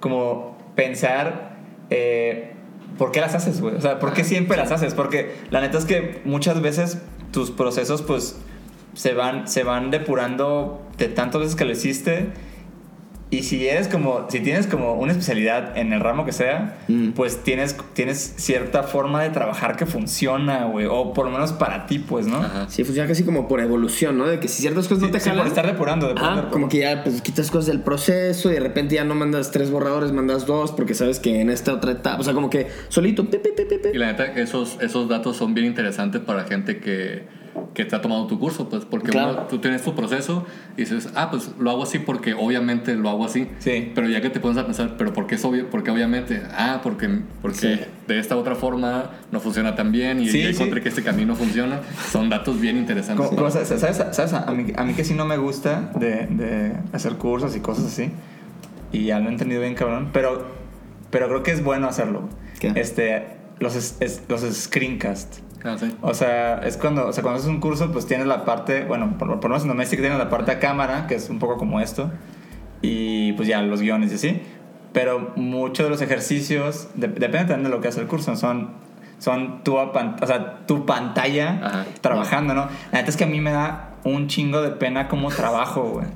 como pensar, eh, ¿por qué las haces, güey? O sea, ¿por qué siempre las haces? Porque la neta es que muchas veces tus procesos, pues, se van, se van depurando de tantas veces que lo hiciste. Y si eres como, si tienes como una especialidad en el ramo que sea, Mm. pues tienes, tienes cierta forma de trabajar que funciona, güey. O por lo menos para ti, pues, ¿no? Ajá. Sí, funciona casi como por evolución, ¿no? De que si ciertas cosas no te Sí, jalan. por estar depurando, depurando. Ah, como que ya pues, quitas cosas del proceso y de repente ya no mandas tres borradores, mandas dos porque sabes que en esta otra etapa, o sea, como que solito, pi, pi, pi. Y la neta, esos, esos datos son bien interesantes para gente que, que te ha tomado tu curso, pues, porque Claro. uno- tú tienes tu proceso y dices, ah, pues lo hago así porque obviamente lo hago así. Sí. Pero ya que te pones a pensar, ¿pero por qué es obvio? Porque obviamente, ah, porque, porque Sí. de esta otra forma no funciona tan bien y Sí, ya sí. encontré que este camino funciona. Son datos bien interesantes. ¿Sabes? ¿Sabes? A, mí, a mí que sí no me gusta de, de hacer cursos y cosas así. Y ya lo he entendido bien, cabrón. Pero, pero creo que es bueno hacerlo. ¿Qué? Este, los, es- los screencasts. Ah, sí. O sea, es cuando, o sea, cuando haces un curso, pues tienes la parte, bueno, por, por lo menos en Domestic tienes la parte a cámara, que es un poco como esto, y pues ya los guiones y así. Pero muchos de los ejercicios, de- depende también de lo que hace el curso, son, son tu, o sea, tu pantalla Ajá. trabajando, ¿no? La neta es que a mí me da un chingo de pena como trabajo, güey.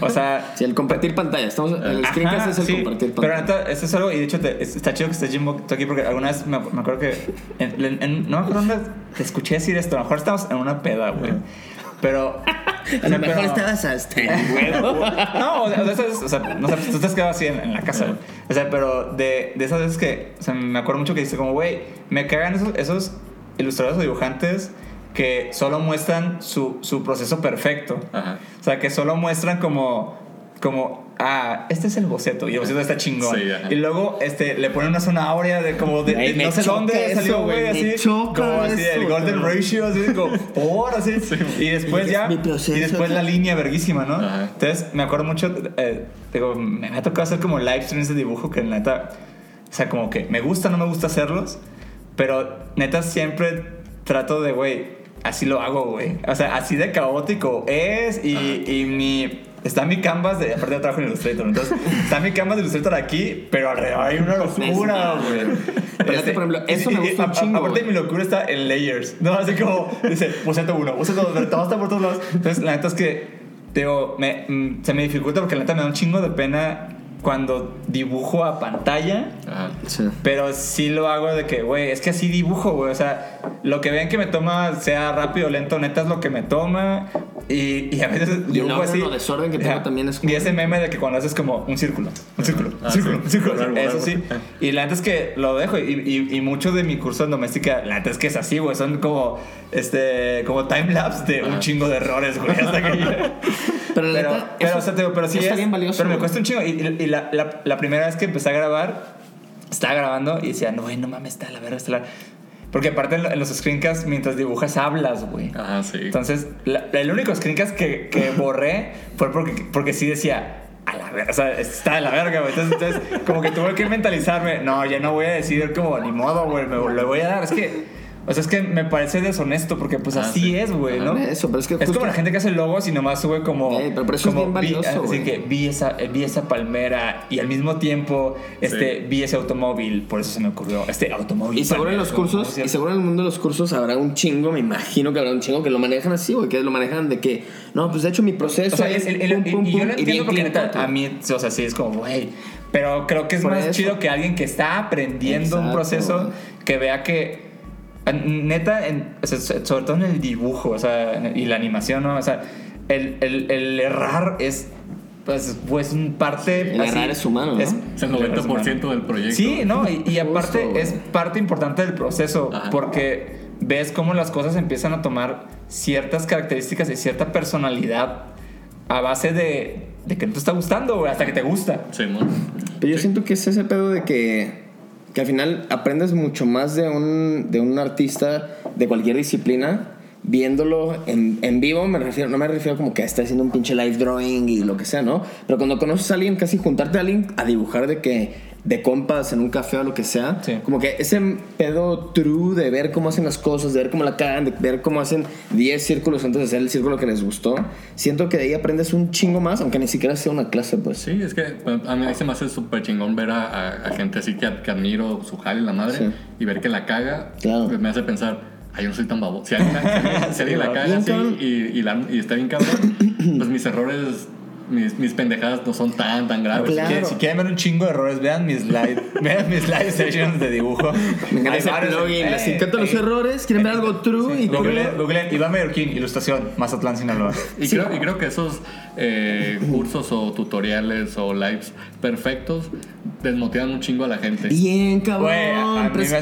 O sea, Sí, el compartir pantalla. Estamos, el screencast es el sí, compartir Pero pantalla. neta, esto es algo, y de hecho te- es- está chido que estés Jimbo aquí porque alguna vez me, me acuerdo que. en- en- en- no me acuerdo dónde te escuché decir esto. A lo mejor estábamos en una peda, güey. Pero. a lo mejor pero- estabas hasta el huevo. No, o sea, de esas, o sea, no sé, tú te has quedado así en, en la casa, güey. O sea, pero de, de esas veces que, o sea, me acuerdo mucho que dice como, güey, me cagan esos, esos ilustradores o dibujantes que solo muestran su, su proceso perfecto. Ajá. O sea, que solo muestran como, como, ah, este es el boceto y el boceto está chingón. Sí, y luego este, le ponen una zona áurea de como de, de me no sé choca dónde eso, salió, güey, así. choca como así, eso, el golden ratio, así como, por, así. Y después Es ya, proceso, y después la línea verguísima, ¿no? Ajá. Entonces, me acuerdo mucho, eh, digo, me ha tocado hacer como live streams de dibujo que neta, o sea, como que me gusta, no me gusta hacerlos, pero neta siempre trato de, güey, así lo hago, güey. O sea, así de caótico es y, y mi... Está mi canvas de... Aparte yo trabajo en Illustrator, entonces está mi canvas de Illustrator aquí, pero alrededor hay una locura, güey. Fíjate, por ejemplo, eso me y- y gusta un chingo, Aparte mi locura está en layers, ¿no? Así como, dice, boceto uno, boceto dos, pero todo está por todos lados. Entonces, la neta es que, digo, me, mm, se me dificulta porque la neta me da un chingo de pena cuando dibujo a pantalla. Ajá. Sí. Pero sí lo hago de que, güey, es que así dibujo, güey. O sea, lo que ven que me toma, sea rápido o lento, neta es lo que me toma. Y, y a veces Y así. desorden que tengo también es como- Y ese meme de que cuando haces como un círculo, un círculo, Ah, un círculo, sí. un círculo. Eso sí. Y la neta es que lo dejo. Y, y, mucho de mi curso en doméstica, la neta es que es así, güey. Son como, este, como timelapse de un Ajá. chingo de errores, güey. Hasta que. Pero la Pero, neta, pero, eso o sea, te digo, pero sí está es- bien valioso, Pero me cuesta un chingo. Y, y- y la, la, la primera vez que empecé a grabar, estaba grabando y decía, no, güey, no mames, está la verga, está la... Porque aparte en, lo- en los screencasts, mientras dibujas, hablas, güey. Ajá, sí. Entonces, la- el único screencast que, que borré fue porque, porque sí decía, a la verga, o sea, está de la verga, güey. Entonces, entonces, como que tuve que mentalizarme, no, ya no voy a decir como, ni modo, güey, me lo voy a dar. Es que, o sea, es que me parece deshonesto porque pues Ah, así sí. es, güey, ¿no? Eso, pero es que Es justo- como la gente que hace logos y nomás sube como. Ey, pero por eso es como bien vi- valioso, Así güey. que vi esa, eh, vi esa palmera y al mismo tiempo este, Sí. vi ese automóvil, por eso se me ocurrió. Este automóvil. Y seguro en los cursos, y seguro en el mundo de los cursos habrá un chingo, me imagino que habrá un chingo que lo manejan así, güey, que lo manejan de que, no, pues de hecho mi proceso O sea, es es el- el- pum, pum, y yo pum, y entiendo bien porque neta, a mí, o sea, sí es como, güey. Pero creo que es Por más eso. chido que alguien que está aprendiendo un Exacto, proceso güey. que vea que. Neta, en- sobre todo en el dibujo, o sea, y la animación, ¿no? O sea, el, el, el errar es. Pues, pues un parte. El errar es humano, ¿no? Es el 90% del proyecto. Sí, no, y, y aparte Justo, es parte importante del proceso Ajá. porque ves cómo las cosas empiezan a tomar ciertas características y cierta personalidad a base de, de que no te está gustando, hasta que te gusta. Sí, mo. Pero yo Sí. siento que es ese pedo de que, que al final aprendes mucho más de un, de un artista de cualquier disciplina viéndolo en, en vivo, me refiero, no me refiero como que está haciendo un pinche live drawing y lo que sea, ¿no? Pero cuando conoces a alguien, casi juntarte a alguien a dibujar de que de compas en un café o lo que sea, Sí. como que ese pedo true de ver cómo hacen las cosas, de ver cómo la cagan, de ver cómo hacen 10 círculos antes de hacer el círculo que les gustó, siento que de ahí aprendes un chingo más, aunque ni siquiera sea una clase, pues. Sí, es que a mí se me hace súper chingón ver a, a- a gente así que, que admiro su jale la madre Sí. y ver que la caga. Claro. pues, me hace pensar, ay, yo no soy tan babo. Si alguien, si alguien- si alguien la caga así y, y, la- y está bien cabrón, pues mis errores mis, mis pendejadas no son tan, tan graves. Claro. Si quieren- Si quieren ver un chingo de errores, vean mis live, vean mis live sessions de dibujo. Me encanta Hay plugin, eh, les encantan los eh, errores, quieren ver algo true y Google, true. Google, Iván Mallorquín, ilustración, Mazatlán, Sinaloa. Y, creo, y creo que esos eh, cursos o tutoriales o lives perfectos desmotivan un chingo a la gente. Bien, cabrón. A- mí es-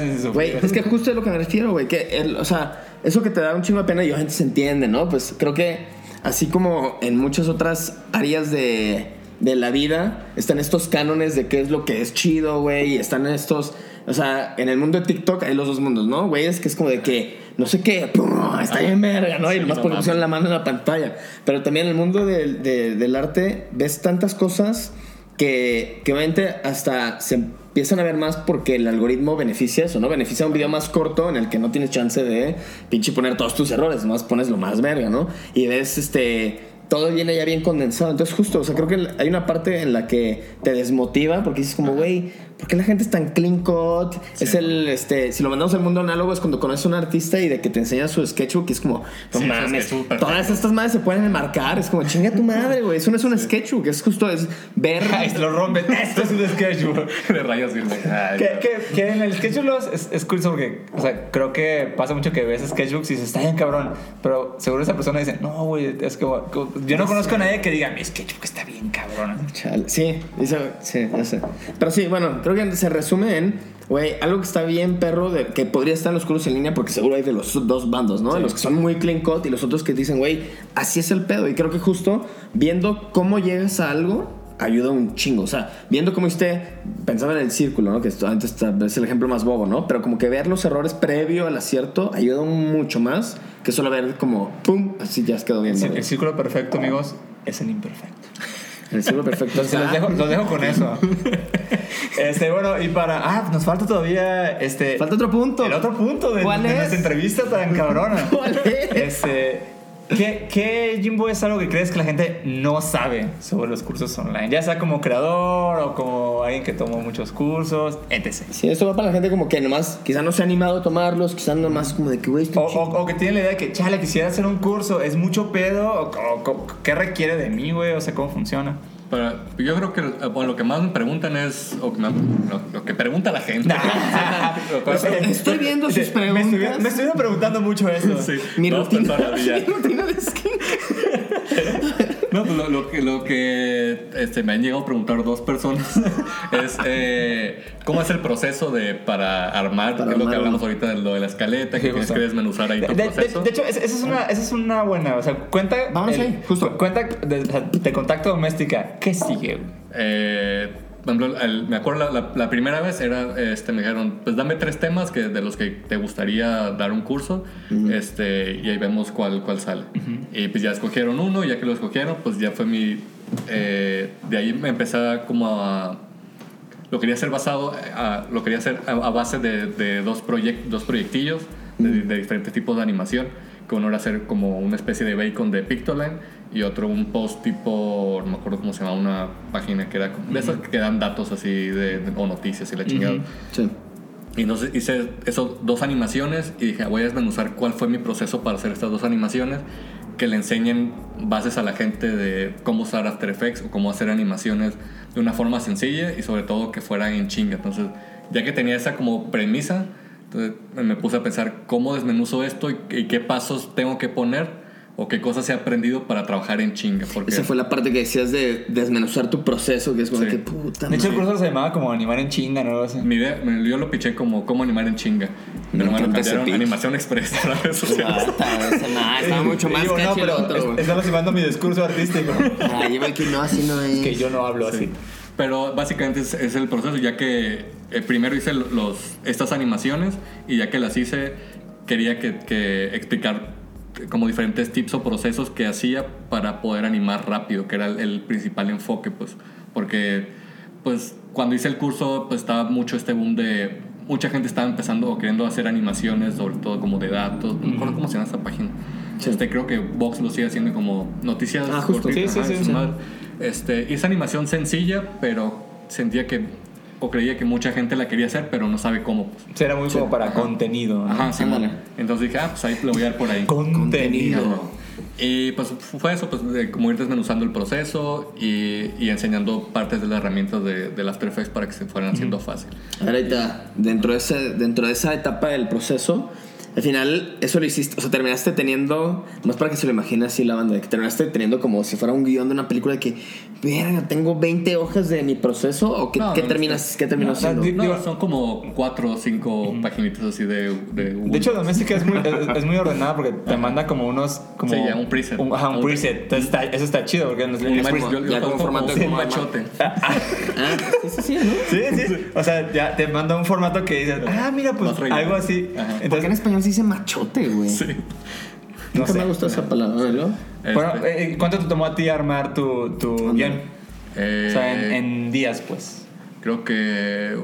me que justo es lo que me refiero, güey. Que, el- o sea, eso que te da un chingo de pena y gente se entiende, ¿no? Pues creo que así como en muchas otras áreas de, de la vida, están estos cánones de qué es lo que es chido, güey. Y están estos. O sea, en el mundo de TikTok hay los dos mundos, ¿no? Güey, es que es como de que no sé qué, ¡pum! está bien verga, ¿no? Y nomás no porque pusieron la mano en la pantalla. Pero también en el mundo del, de- del arte ves tantas cosas que, que obviamente hasta se empiezan a ver más porque el algoritmo beneficia eso, ¿no? Beneficia un video más corto en el que no tienes chance de pinche poner todos tus errores, nomás pones lo más verga, ¿no? Y ves este. Todo viene ya bien condensado. Entonces, justo, o sea, creo que hay una parte en la que te desmotiva porque dices, como, güey, ¿por qué la gente es tan clean cut? Es el, este, si lo mandamos al mundo análogo, es cuando conoces a un artista y de que te enseña su sketchbook, y es como, no Sí, mames, todas estas madres se pueden enmarcar. Es como, chinga tu madre, güey. Eso no es un sketchbook, es justo, es ver. Ay, lo rompen. Esto es un sketchbook. de rayos Que, que, que en el sketchbook es, es curioso porque, o sea, creo que pasa mucho que ves sketchbooks y dices, está bien cabrón, pero seguro esa persona dice, no, güey, es que yo no conozco a nadie que diga, mi sketchbook está bien cabrón. Chale. Sí, dice- sí, sé. Pero sí, bueno, creo que se resume en, güey, algo que está bien, perro, de, que podría estar en los cursos en línea, porque seguro hay de los dos bandos, ¿no? De Los que son muy clean cut y los otros que dicen, güey, así es el pedo. Y creo que justo viendo cómo llegas a algo, ayuda un chingo. O sea, viendo cómo usted pensaba en el círculo, ¿no? Que esto antes está- es el ejemplo más bobo, ¿no? Pero como que ver los errores previo al acierto ayuda mucho más que solo ver como, pum, así ya quedó bien. El, el círculo perfecto, amigos, es el imperfecto. El círculo perfecto. Entonces los dejo, los dejo con eso. Este, bueno, y para. Ah, nos falta todavía. Este. Falta otro punto. El otro punto de, ¿Cuál de es? nuestra entrevista tan cabrona. ¿Cuál es? Este. ¿Qué, ¿Qué, Jimbo, es algo que crees que la gente no sabe sobre los cursos online? Ya sea como creador o como alguien que tomó muchos cursos, etc. Sí, esto va para la gente como que nomás, quizá no se ha animado a tomarlos, quizá nomás como de que, güey, O, o- o que tiene la idea de que, chale, quisiera hacer un curso, es mucho pedo, o, o- o- ¿qué requiere de mí, güey? O sea, ¿cómo funciona? Pero yo creo que eh, bueno, lo que más me preguntan es, o que me- lo, lo que pregunta la gente. Estoy viendo sus Me preguntas. me estuvieron preguntando mucho eso. Sí, Mi rutina, mi rutina de skin. No, pues lo, lo que, lo que este, me han llegado a preguntar dos personas es eh, cómo es el proceso de, para armar, Para que es lo que hablamos ahorita de lo de la escaleta, que Sí, tienes que desmenuzar ahí De, tu de- proceso. de hecho, esa es, una, esa es una buena. O sea, cuenta. Vamos ahí, justo. cu- Cuenta de, o sea, de contacto doméstica. ¿Qué sigue? Eh, por ejemplo, el- me acuerdo la, la- la primera vez era, este, me dijeron, pues dame tres temas que, de los que te gustaría dar un curso, este, y ahí vemos cuál, cuál sale. Y pues ya escogieron uno, y ya que lo escogieron, pues ya fue mi, eh, de ahí me empecé a como a, lo quería hacer basado, a, lo quería hacer a, a base de, de dos, proyect, dos proyectillos de, de diferentes tipos de animación, que uno era hacer como una especie de bacon de Pictoline y otro un post tipo, no me acuerdo cómo se llama, una página que era de esas que dan datos así de, de- o noticias y la chingada. Sí. Y entonces hice esas dos animaciones y dije, voy a desmenuzar cuál fue mi proceso para hacer estas dos animaciones que le enseñen bases a la gente de cómo usar After Effects o cómo hacer animaciones de una forma sencilla y sobre todo que fueran en chinga. Entonces, ya que tenía esa como premisa, entonces me puse a pensar cómo desmenuzo esto y, y qué pasos tengo que poner o qué cosas he aprendido para trabajar en chinga. Porque Esa fue la parte que decías de desmenuzar tu proceso, que es como Sí. que puta De hecho, el curso se llamaba como animar en chinga, ¿no? Algo así. mi idea, me- yo lo piché como cómo animar en chinga. Me Pero encanta ese cambiaron animación express a las redes sociales. Ah, estaba, nah, estaba mucho más Digo, no, pero otro, es- güey. Están lastimando mi discurso artístico. Ah, lleva aquí, no, así no es. que yo no hablo así. Pero básicamente es, es el proceso, ya que eh, primero hice los, estas animaciones y ya que las hice, quería que, que explicar como diferentes tips o procesos que hacía para poder animar rápido, que era el, el principal enfoque, pues, porque pues cuando hice el curso pues estaba mucho este boom de mucha gente estaba empezando o queriendo hacer animaciones, sobre todo como de datos, no me acuerdo cómo se llama esa página. Este, creo que Vox lo sigue haciendo como noticias Ah, justo. Sí, sí, ajá, sí, esa sí. Este, hice animación sencilla, pero sentía que, o creía que mucha gente la quería hacer, pero no sabe cómo. Pues. Sea, era muy como para contenido. ¿no? Ajá, sí, Ándale. Entonces dije, ah, pues ahí le voy a dar por ahí. Contenido. Y pues fue eso, pues de como ir desmenuzando el proceso y, y enseñando partes de las herramientas de, de After Effects para que se fueran haciendo fácil. Ahorita, dentro de, ese, dentro de esa etapa del proceso, al final eso lo hiciste, o sea, terminaste teniendo, más para que se lo imagine así la banda, que terminaste teniendo como si fuera un guion de una película de que, verga, tengo 20 hojas de mi proceso, o qué, No, qué no, terminas, es qué terminó no, siendo. No, Digo- son como cuatro o cinco paginitas así de, de De hecho, Doméstica es muy, es, es muy ordenada porque te manda como unos. Como, Sí, ya, un preset. ajá, un Un- preset. Entonces, está- eso está chido porque no es- un es mach- como- yo- yo ya como formato como de un mamá. machote. Ah, sí, sí, sí, ¿no? Sí, sí. O sea, ya te manda un formato que dices, ah, mira, pues algo así. Porque en Entonces, español se dice machote, güey. Sí. no Nunca sé. me gustado esa palabra, ¿no? Bueno, Este, eh, ¿cuánto te tomó a ti armar tu, tu guion? eh, O sea, en, en días, pues. Creo que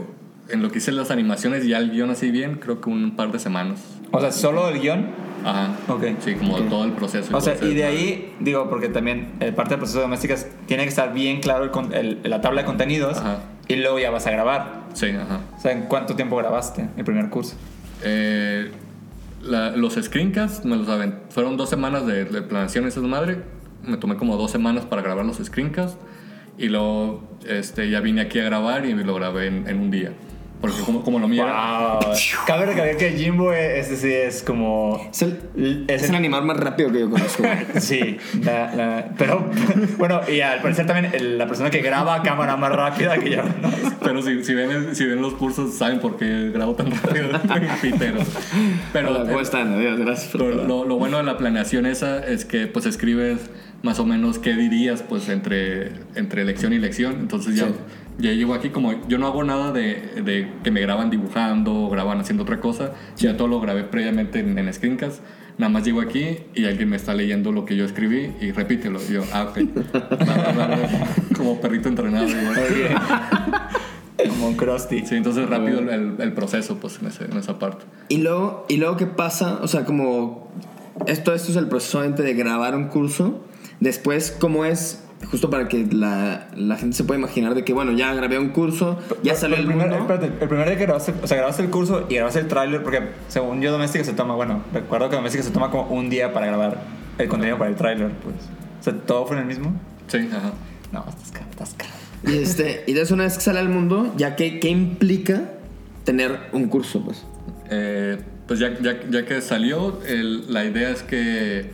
en lo que hice las animaciones y ya el guion así bien, creo que un par de semanas. O sea, solo el guion. Ajá. Ok. Sí, como todo el proceso. O sea, y de ahí, digo, porque también eh, parte del proceso de domésticas tiene que estar bien claro el con- el- la tabla de contenidos Ajá. y luego ya vas a grabar. Sí, ajá. O sea, ¿en cuánto tiempo grabaste el primer curso? Eh, los screencasts me los fueron dos semanas de, de planeación madre. Me tomé como dos semanas para grabar los screencasts y luego este, ya vine aquí a grabar y lo grabé en un día. Porque como, como lo mío Wow. Cabe recalcar que Jimbo, eh, este sí es como. Es el, Es es el- el animal más rápido que yo conozco. Sí, la- la- pero bueno, y al parecer también el- la persona que graba a cámara más rápida que yo. ¿no? Pero si, si, ven, si ven los cursos, saben por qué grabo tan rápido. Pitero. Pero Hola, ¿cómo están? Adiós, gracias por Lo, lo- lo bueno de la planeación esa es que pues escribes más o menos qué dirías pues entre, entre lección y lección. Entonces ya, Sí. Ya llego aquí como yo no hago nada de, de que me graban dibujando o graban haciendo otra cosa. Ya todo lo grabé previamente en, en Screencast. Nada más llego aquí y alguien me está leyendo lo que yo escribí y repítelo. Y yo, ah, ok. Va, va, va, como perrito entrenado. igual. Como Krusty. Sí, entonces rápido el, el proceso pues en, ese- en esa parte. Y luego, y luego, ¿qué pasa? O sea, como... Esto, esto es el proceso de grabar un curso. Después, ¿cómo es? Justo para que la, la gente se pueda imaginar de que, bueno, ya grabé un curso, ya salió el primer, mundo. espérate, el primer día que grabaste, o sea, grabaste el curso y grabaste el tráiler, porque según yo, Doméstica se toma, bueno, recuerdo que Doméstica se toma como un día para grabar el contenido para el tráiler, pues. O sea, ¿todo fue en el mismo? Sí, ajá. No, estás caro, estás caro. Y, este, y entonces una vez que sale al mundo, ya que, ¿qué implica tener un curso? Pues? Eh, pues ya, ya, ya que salió, el- la idea es que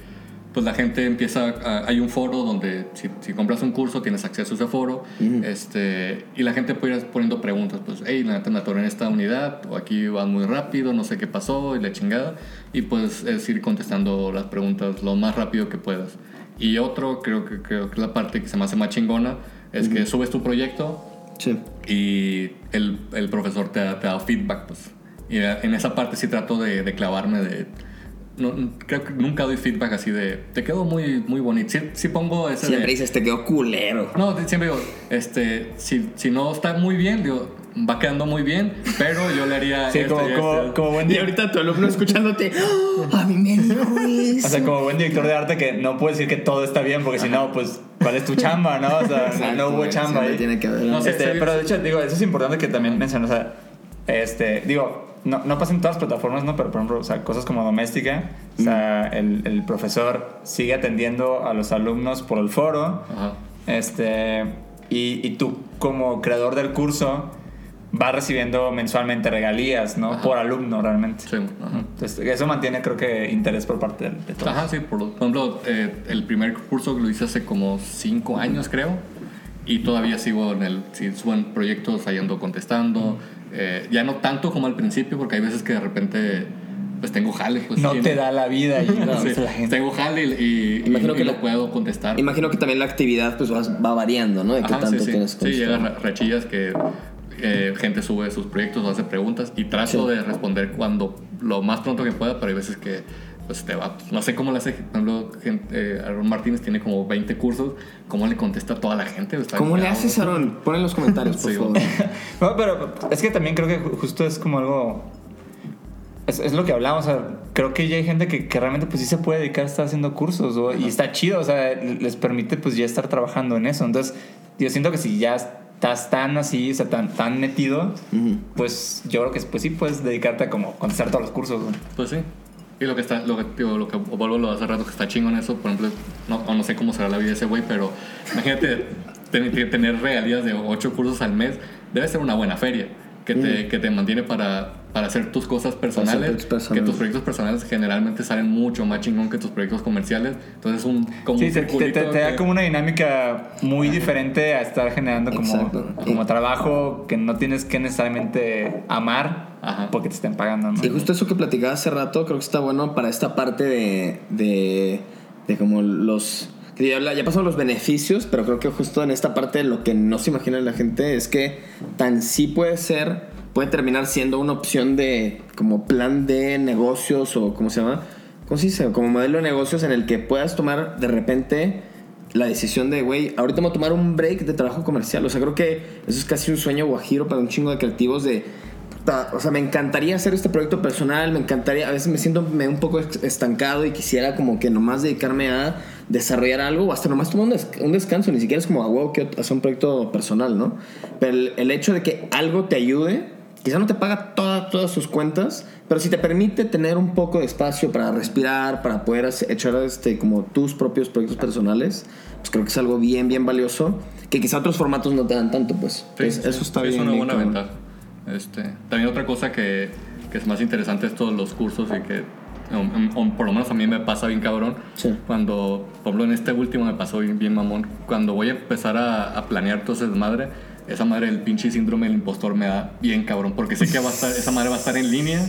pues la gente empieza, a- hay un foro donde si, si compras un curso tienes acceso a ese foro este, y la gente puede ir poniendo preguntas, pues, hey, la neta me atoré en esta unidad o aquí va muy rápido, no sé qué pasó y la chingada y pues es ir contestando las preguntas lo más rápido que puedas. Y otro, creo que, creo que la parte que se me hace más chingona, es que subes tu proyecto Sí. y el, el profesor te da, te da feedback, pues. Y en esa parte sí trato de, de clavarme de... No, creo que nunca doy feedback así de... Te quedó muy, muy bonito. Sí, sí pongo ese Siempre de... dices, te quedó culero. No, siempre digo, este, si, si no está muy bien, digo, va quedando muy bien, pero yo le haría... Sí, esto como, y como, como buen Y ahorita tu alumno escuchándote, "Ah, a mí me dijo eso. O sea, como buen director de arte que no puede decir que todo está bien, porque si no, pues, ¿cuál es tu chamba, no? O sea, Exacto, no hubo chamba ahí. tiene que haber. No sé, Este, sí, pero de hecho, digo, eso es importante que también mencionas, o sea, este, digo, no, no pasa en todas las plataformas, ¿no? Pero, por ejemplo, o sea, cosas como doméstica, o sea, el, el profesor sigue atendiendo a los alumnos por el foro, Ajá. este, y, y tú como creador del curso vas recibiendo mensualmente regalías, ¿no? Ajá. Por alumno, realmente. Sí, ajá. Entonces, eso mantiene, creo que, interés por parte de, de todos. Ajá, sí, por, por ejemplo, eh, el primer curso lo hice hace como cinco años, creo, y todavía sigo en el, si suben proyectos, ahí ando contestando, eh, ya no tanto como al principio, porque hay veces que de repente, pues tengo jale. Pues, No te da la vida y no, Sí, dice la gente. tengo jale y, y, Imagino y que lo la- puedo contestar. Imagino que también la actividad pues va, va variando, ¿no? De qué Ajá, tanto sí, sí. tienes Sí, llegan rachillas que eh, gente sube sus proyectos o hace preguntas y trato Sí. de responder cuando lo más pronto que pueda, pero hay veces que pues te va. No sé cómo le hace, por ejemplo, gente, eh, Aaron Martínez tiene como 20 cursos, ¿cómo le contesta a toda la gente? Está ¿Cómo le haces. Aaron? Pon en los comentarios, por Sí, favor. No, pero es que también creo que ju- justo es como algo. Es, es lo que hablamos, o sea, creo que ya hay gente que, que realmente pues sí se puede dedicar a estar haciendo cursos o- y está chido, o sea, les permite pues ya estar trabajando en eso. Entonces, yo siento que si ya estás tan así, o sea, tan, tan metido, Ujú. pues yo creo que pues sí puedes dedicarte a como contestar todos los cursos. Pues sí. Y lo que está, lo que, digo, lo que vuelvo a lo hace rato, que está chingón eso, por ejemplo, no, no sé cómo será la vida de ese güey, pero imagínate tener, tener regalías de 8 cursos al mes, debe ser una buena feria que te, que te mantiene para, para hacer tus cosas personales, personales. que tus proyectos personales generalmente salen mucho más chingón que tus proyectos comerciales, entonces es un como Sí, un te, te- te- te da como una dinámica muy diferente a estar generando como, Exacto. como trabajo que no tienes que necesariamente amar Ajá. porque te estén pagando, ¿no? Y justo eso que platicaba hace rato, creo que está bueno para esta parte de, de, de como los... Ya, ya pasamos los beneficios, pero creo que justo en esta parte lo que no se imagina la gente es que tan sí puede ser, puede terminar siendo una opción de como plan de negocios o cómo se llama, ¿cómo se dice? Como modelo de negocios en el que puedas tomar de repente la decisión de, güey, ahorita me voy a tomar un break de trabajo comercial. O sea, creo que eso es casi un sueño guajiro para un chingo de creativos de... O sea, me encantaría hacer este proyecto personal, me encantaría, a veces me siento me- un poco estancado y quisiera como que nomás dedicarme a desarrollar algo o hasta nomás tomar un, des- un descanso, ni siquiera es como, a huevo, quiero hacer un proyecto personal, ¿no? Pero el, el hecho de que algo te ayude, quizá no te paga toda- todas sus cuentas, pero si te permite tener un poco de espacio para respirar, para poder hacer- echar este, como tus propios proyectos personales, pues creo que es algo bien, bien valioso, que quizá otros formatos no te dan tanto, pues. Sí, Entonces, sí, eso está sí, bien. Es una buena ventaja. Este, también otra cosa que, que es más interesante es todos los cursos y que, o- o por lo menos a mí me pasa bien cabrón. Sí. Cuando, por ejemplo, en este último me pasó bien, bien mamón. Cuando voy a empezar a, a planear todo ese desmadre, esa madre del pinche síndrome del impostor me da bien cabrón. Porque sé que va a estar, esa madre va a estar en línea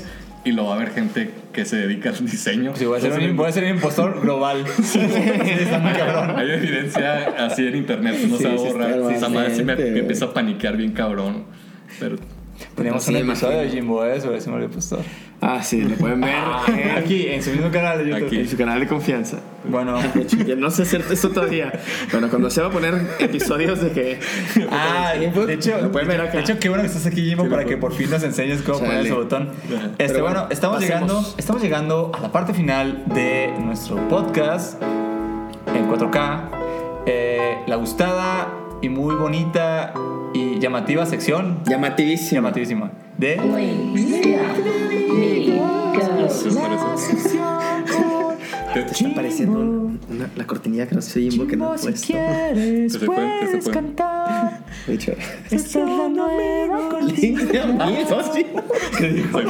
y lo va a ver gente que se dedica al diseño. Sí, voy a ser, Entonces, un, voy a ser un impostor global. sí, está muy cabrón. hay evidencia así en internet, no Sí, se va a borrar. esa madre sí me, me empieza a paniquear bien cabrón. Pero Teníamos Sí, un episodio imagino. de Jimbo eh, sobre de impostor. Ah, sí, lo pueden ver en- Aquí, en su mismo canal de YouTube. Aquí. en su canal de confianza. Bueno. Ya no sé hacer eso todavía. Bueno, cuando se va a poner episodios de que. Ah, de hecho, Lo pueden ver acá. de hecho, qué bueno que estás aquí, Jimbo, Sí, para que por fin nos enseñes cómo Sale. poner ese botón. Este, Pero bueno, bueno, estamos pasemos. llegando, estamos llegando a la parte final de nuestro podcast en 4K. Eh, la gustada y muy bonita y llamativa sección, Llamativísimo. llamativísima, de Te- Te está pareciendo un- una- la cortinilla que no sé Jimbo que no he puesto. quieres, Que se puede, que se puede. cantar. De Esta es la nueva de amigos. Jimbo.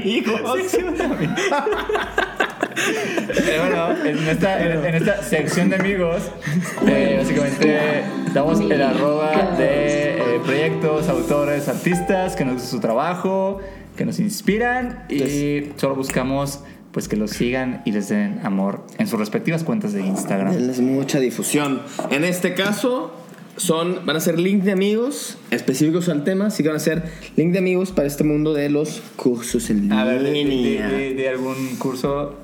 dijo? Sección de amigos. Eh, bueno, en esta, en, en esta sección de amigos, eh, básicamente damos el arroba de eh, proyectos, autores, artistas que nos gusta su trabajo, que nos inspiran y solo buscamos pues que los sigan y les den amor en sus respectivas cuentas de Instagram. Denles mucha difusión. En este caso, son, van a ser link de amigos específicos al tema. Sí que van a ser link de amigos para este mundo de los cursos en A ver, de, de- línea. de- de algún curso.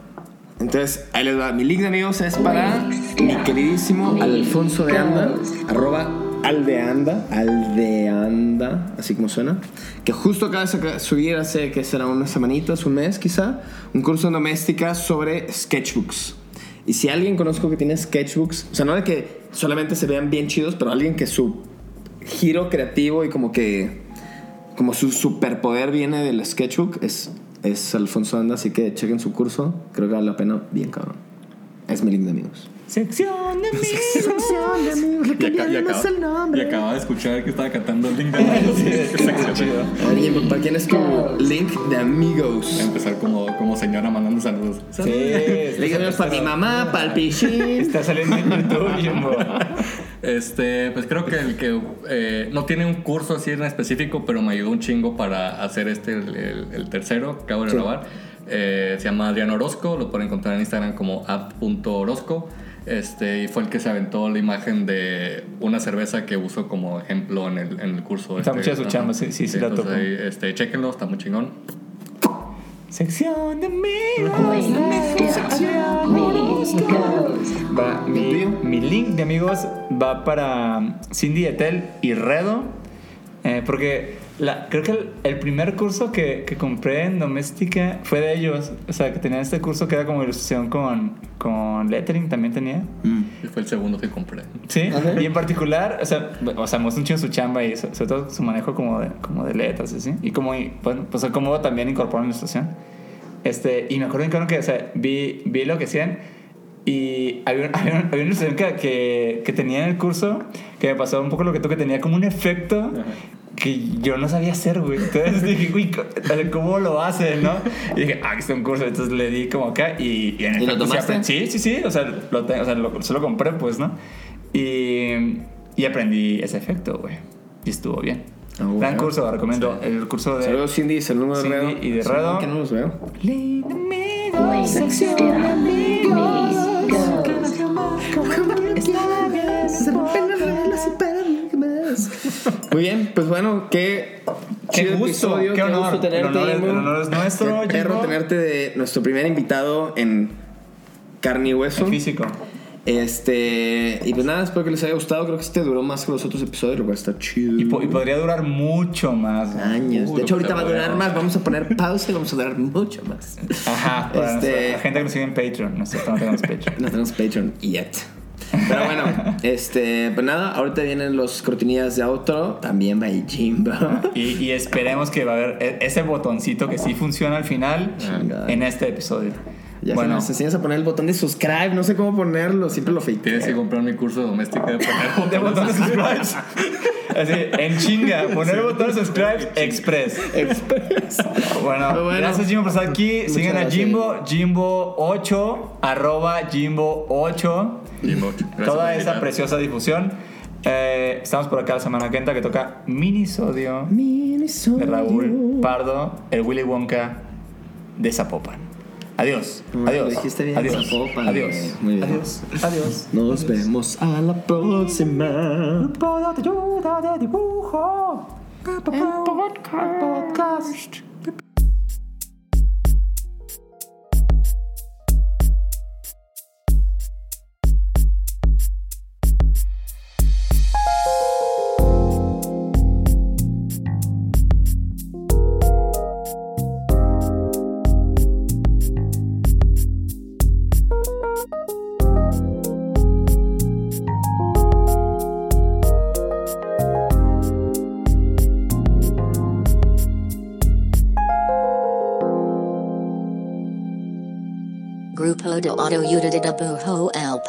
Entonces, ahí les va. Mi link de amigos es para mi queridísimo Alfonso de Anda, arroba aldeanda, aldeanda, así como suena, que justo acaba de subir hace que será unas semanitas, un mes quizá, un curso en doméstica sobre sketchbooks. Y si alguien conozco que tiene sketchbooks, o sea, no de que solamente se vean bien chidos, pero alguien que su giro creativo y como que como su superpoder viene del sketchbook es, es Alfonso Anda, así que chequen su curso, creo que vale la pena bien cabrón. Es mi link de amigos. Sección de amigos. Y, aca- y acaba, y acaba de escuchar que estaba cantando el link de sección. chido. Oye, ¿para quién es tu link de amigos? Empezar como, como señora mandando saludos. Sí, Link de amigos para mi mamá, para el pichín. Está saliendo en YouTube. Este, pues creo que el que eh, no tiene un curso así en específico, pero me ayudó un chingo para hacer este, el, el- el tercero que acabo de Sí. grabar. Eh, se llama Adrián Orozco, lo pueden encontrar en Instagram como ad.orozco. Este, y fue el que se aventó la imagen de una cerveza que usó como ejemplo en el, en el curso. Está este, muy chida su ajá. chamba, sí, sí, sí la entonces ahí, este, chéquenlo, está muy chingón. Sección de amigos. Va, mi, mi link de amigos va para Cindy Etel y Redo. eh, porque la, creo que el, el primer curso que, que compré en doméstica fue de ellos. O sea, que tenían este curso que era como ilustración con, con lettering, también tenía. Y fue el segundo que compré. Sí, Ajá. y en particular, o sea, o sea, me gusta un chingo su chamba y so- sobre todo su manejo como de, como de letras, así. Y como, y, bueno, pues cómo también incorporan la ilustración. Este, y me acuerdo que, o sea, vi, vi lo que hacían y había, había, había una situación que, que, que tenía en el curso que me pasó un poco lo que tú, que tenía como un efecto que yo no sabía hacer, güey. Entonces dije, uy, ¿cómo lo hacen, no? Y dije, ah, que está un curso. Entonces le di como acá y, y en ¿Y lo sí tomaste? Sí, sí, sí. O sea, lo, o sea, lo, se lo compré, pues, ¿no? Y, y aprendí ese efecto, güey. Y estuvo bien. Ah, Gran bueno. curso, recomiendo. El curso de. Saludos Cindy, saludos Cindy Redo. y de Sí, Redo. Que no los veo. Muy bien, pues bueno, qué, Qué gusto, episodio, qué honor. gusto tenerte, El honor es- el honor es nuestro, Qué perro tenerte de nuestro primer invitado en carne y hueso. Físico. Este, y pues nada, espero que les haya gustado. Creo que este duró más que los otros episodios, lo cual está chido. Y, po- y podría durar mucho más. años. Uh, De hecho, ahorita va a durar más. Vamos a poner pausa y vamos a durar mucho más. Ajá, para Este- la gente que nos sigue en Patreon. Nosotros no tenemos Patreon. No tenemos Patreon yet. Pero bueno, este, pues nada, ahorita vienen los cortinillas de outro. También va el Jimbo. Y, y esperemos que va a haber e- ese botoncito que sí funciona al final Chingada. en este episodio. Ya bueno, se nos enseñas a poner el botón de subscribe. No sé cómo ponerlo, siempre lo Tienes que comprar mi curso doméstico de poner de botón de subscribe. Así, en chinga, poner el botón de subscribe express. Express. Bueno, bueno, gracias Jimbo por estar aquí. Sigan a. Jimbo, Jimbo8, arroba Jimbo8. Toda esa preciosa difusión. Eh, estamos por acá la semana que entra que toca Minisodio de Raúl Pardo, el Willy Wonka de Zapopan. Adiós. Adiós. lo dijiste bien, adiós. Zapopan, adiós. Muy bien. Adiós. Adiós. Nos vemos a la próxima. Todo te ayuda de dibujo. Podcast.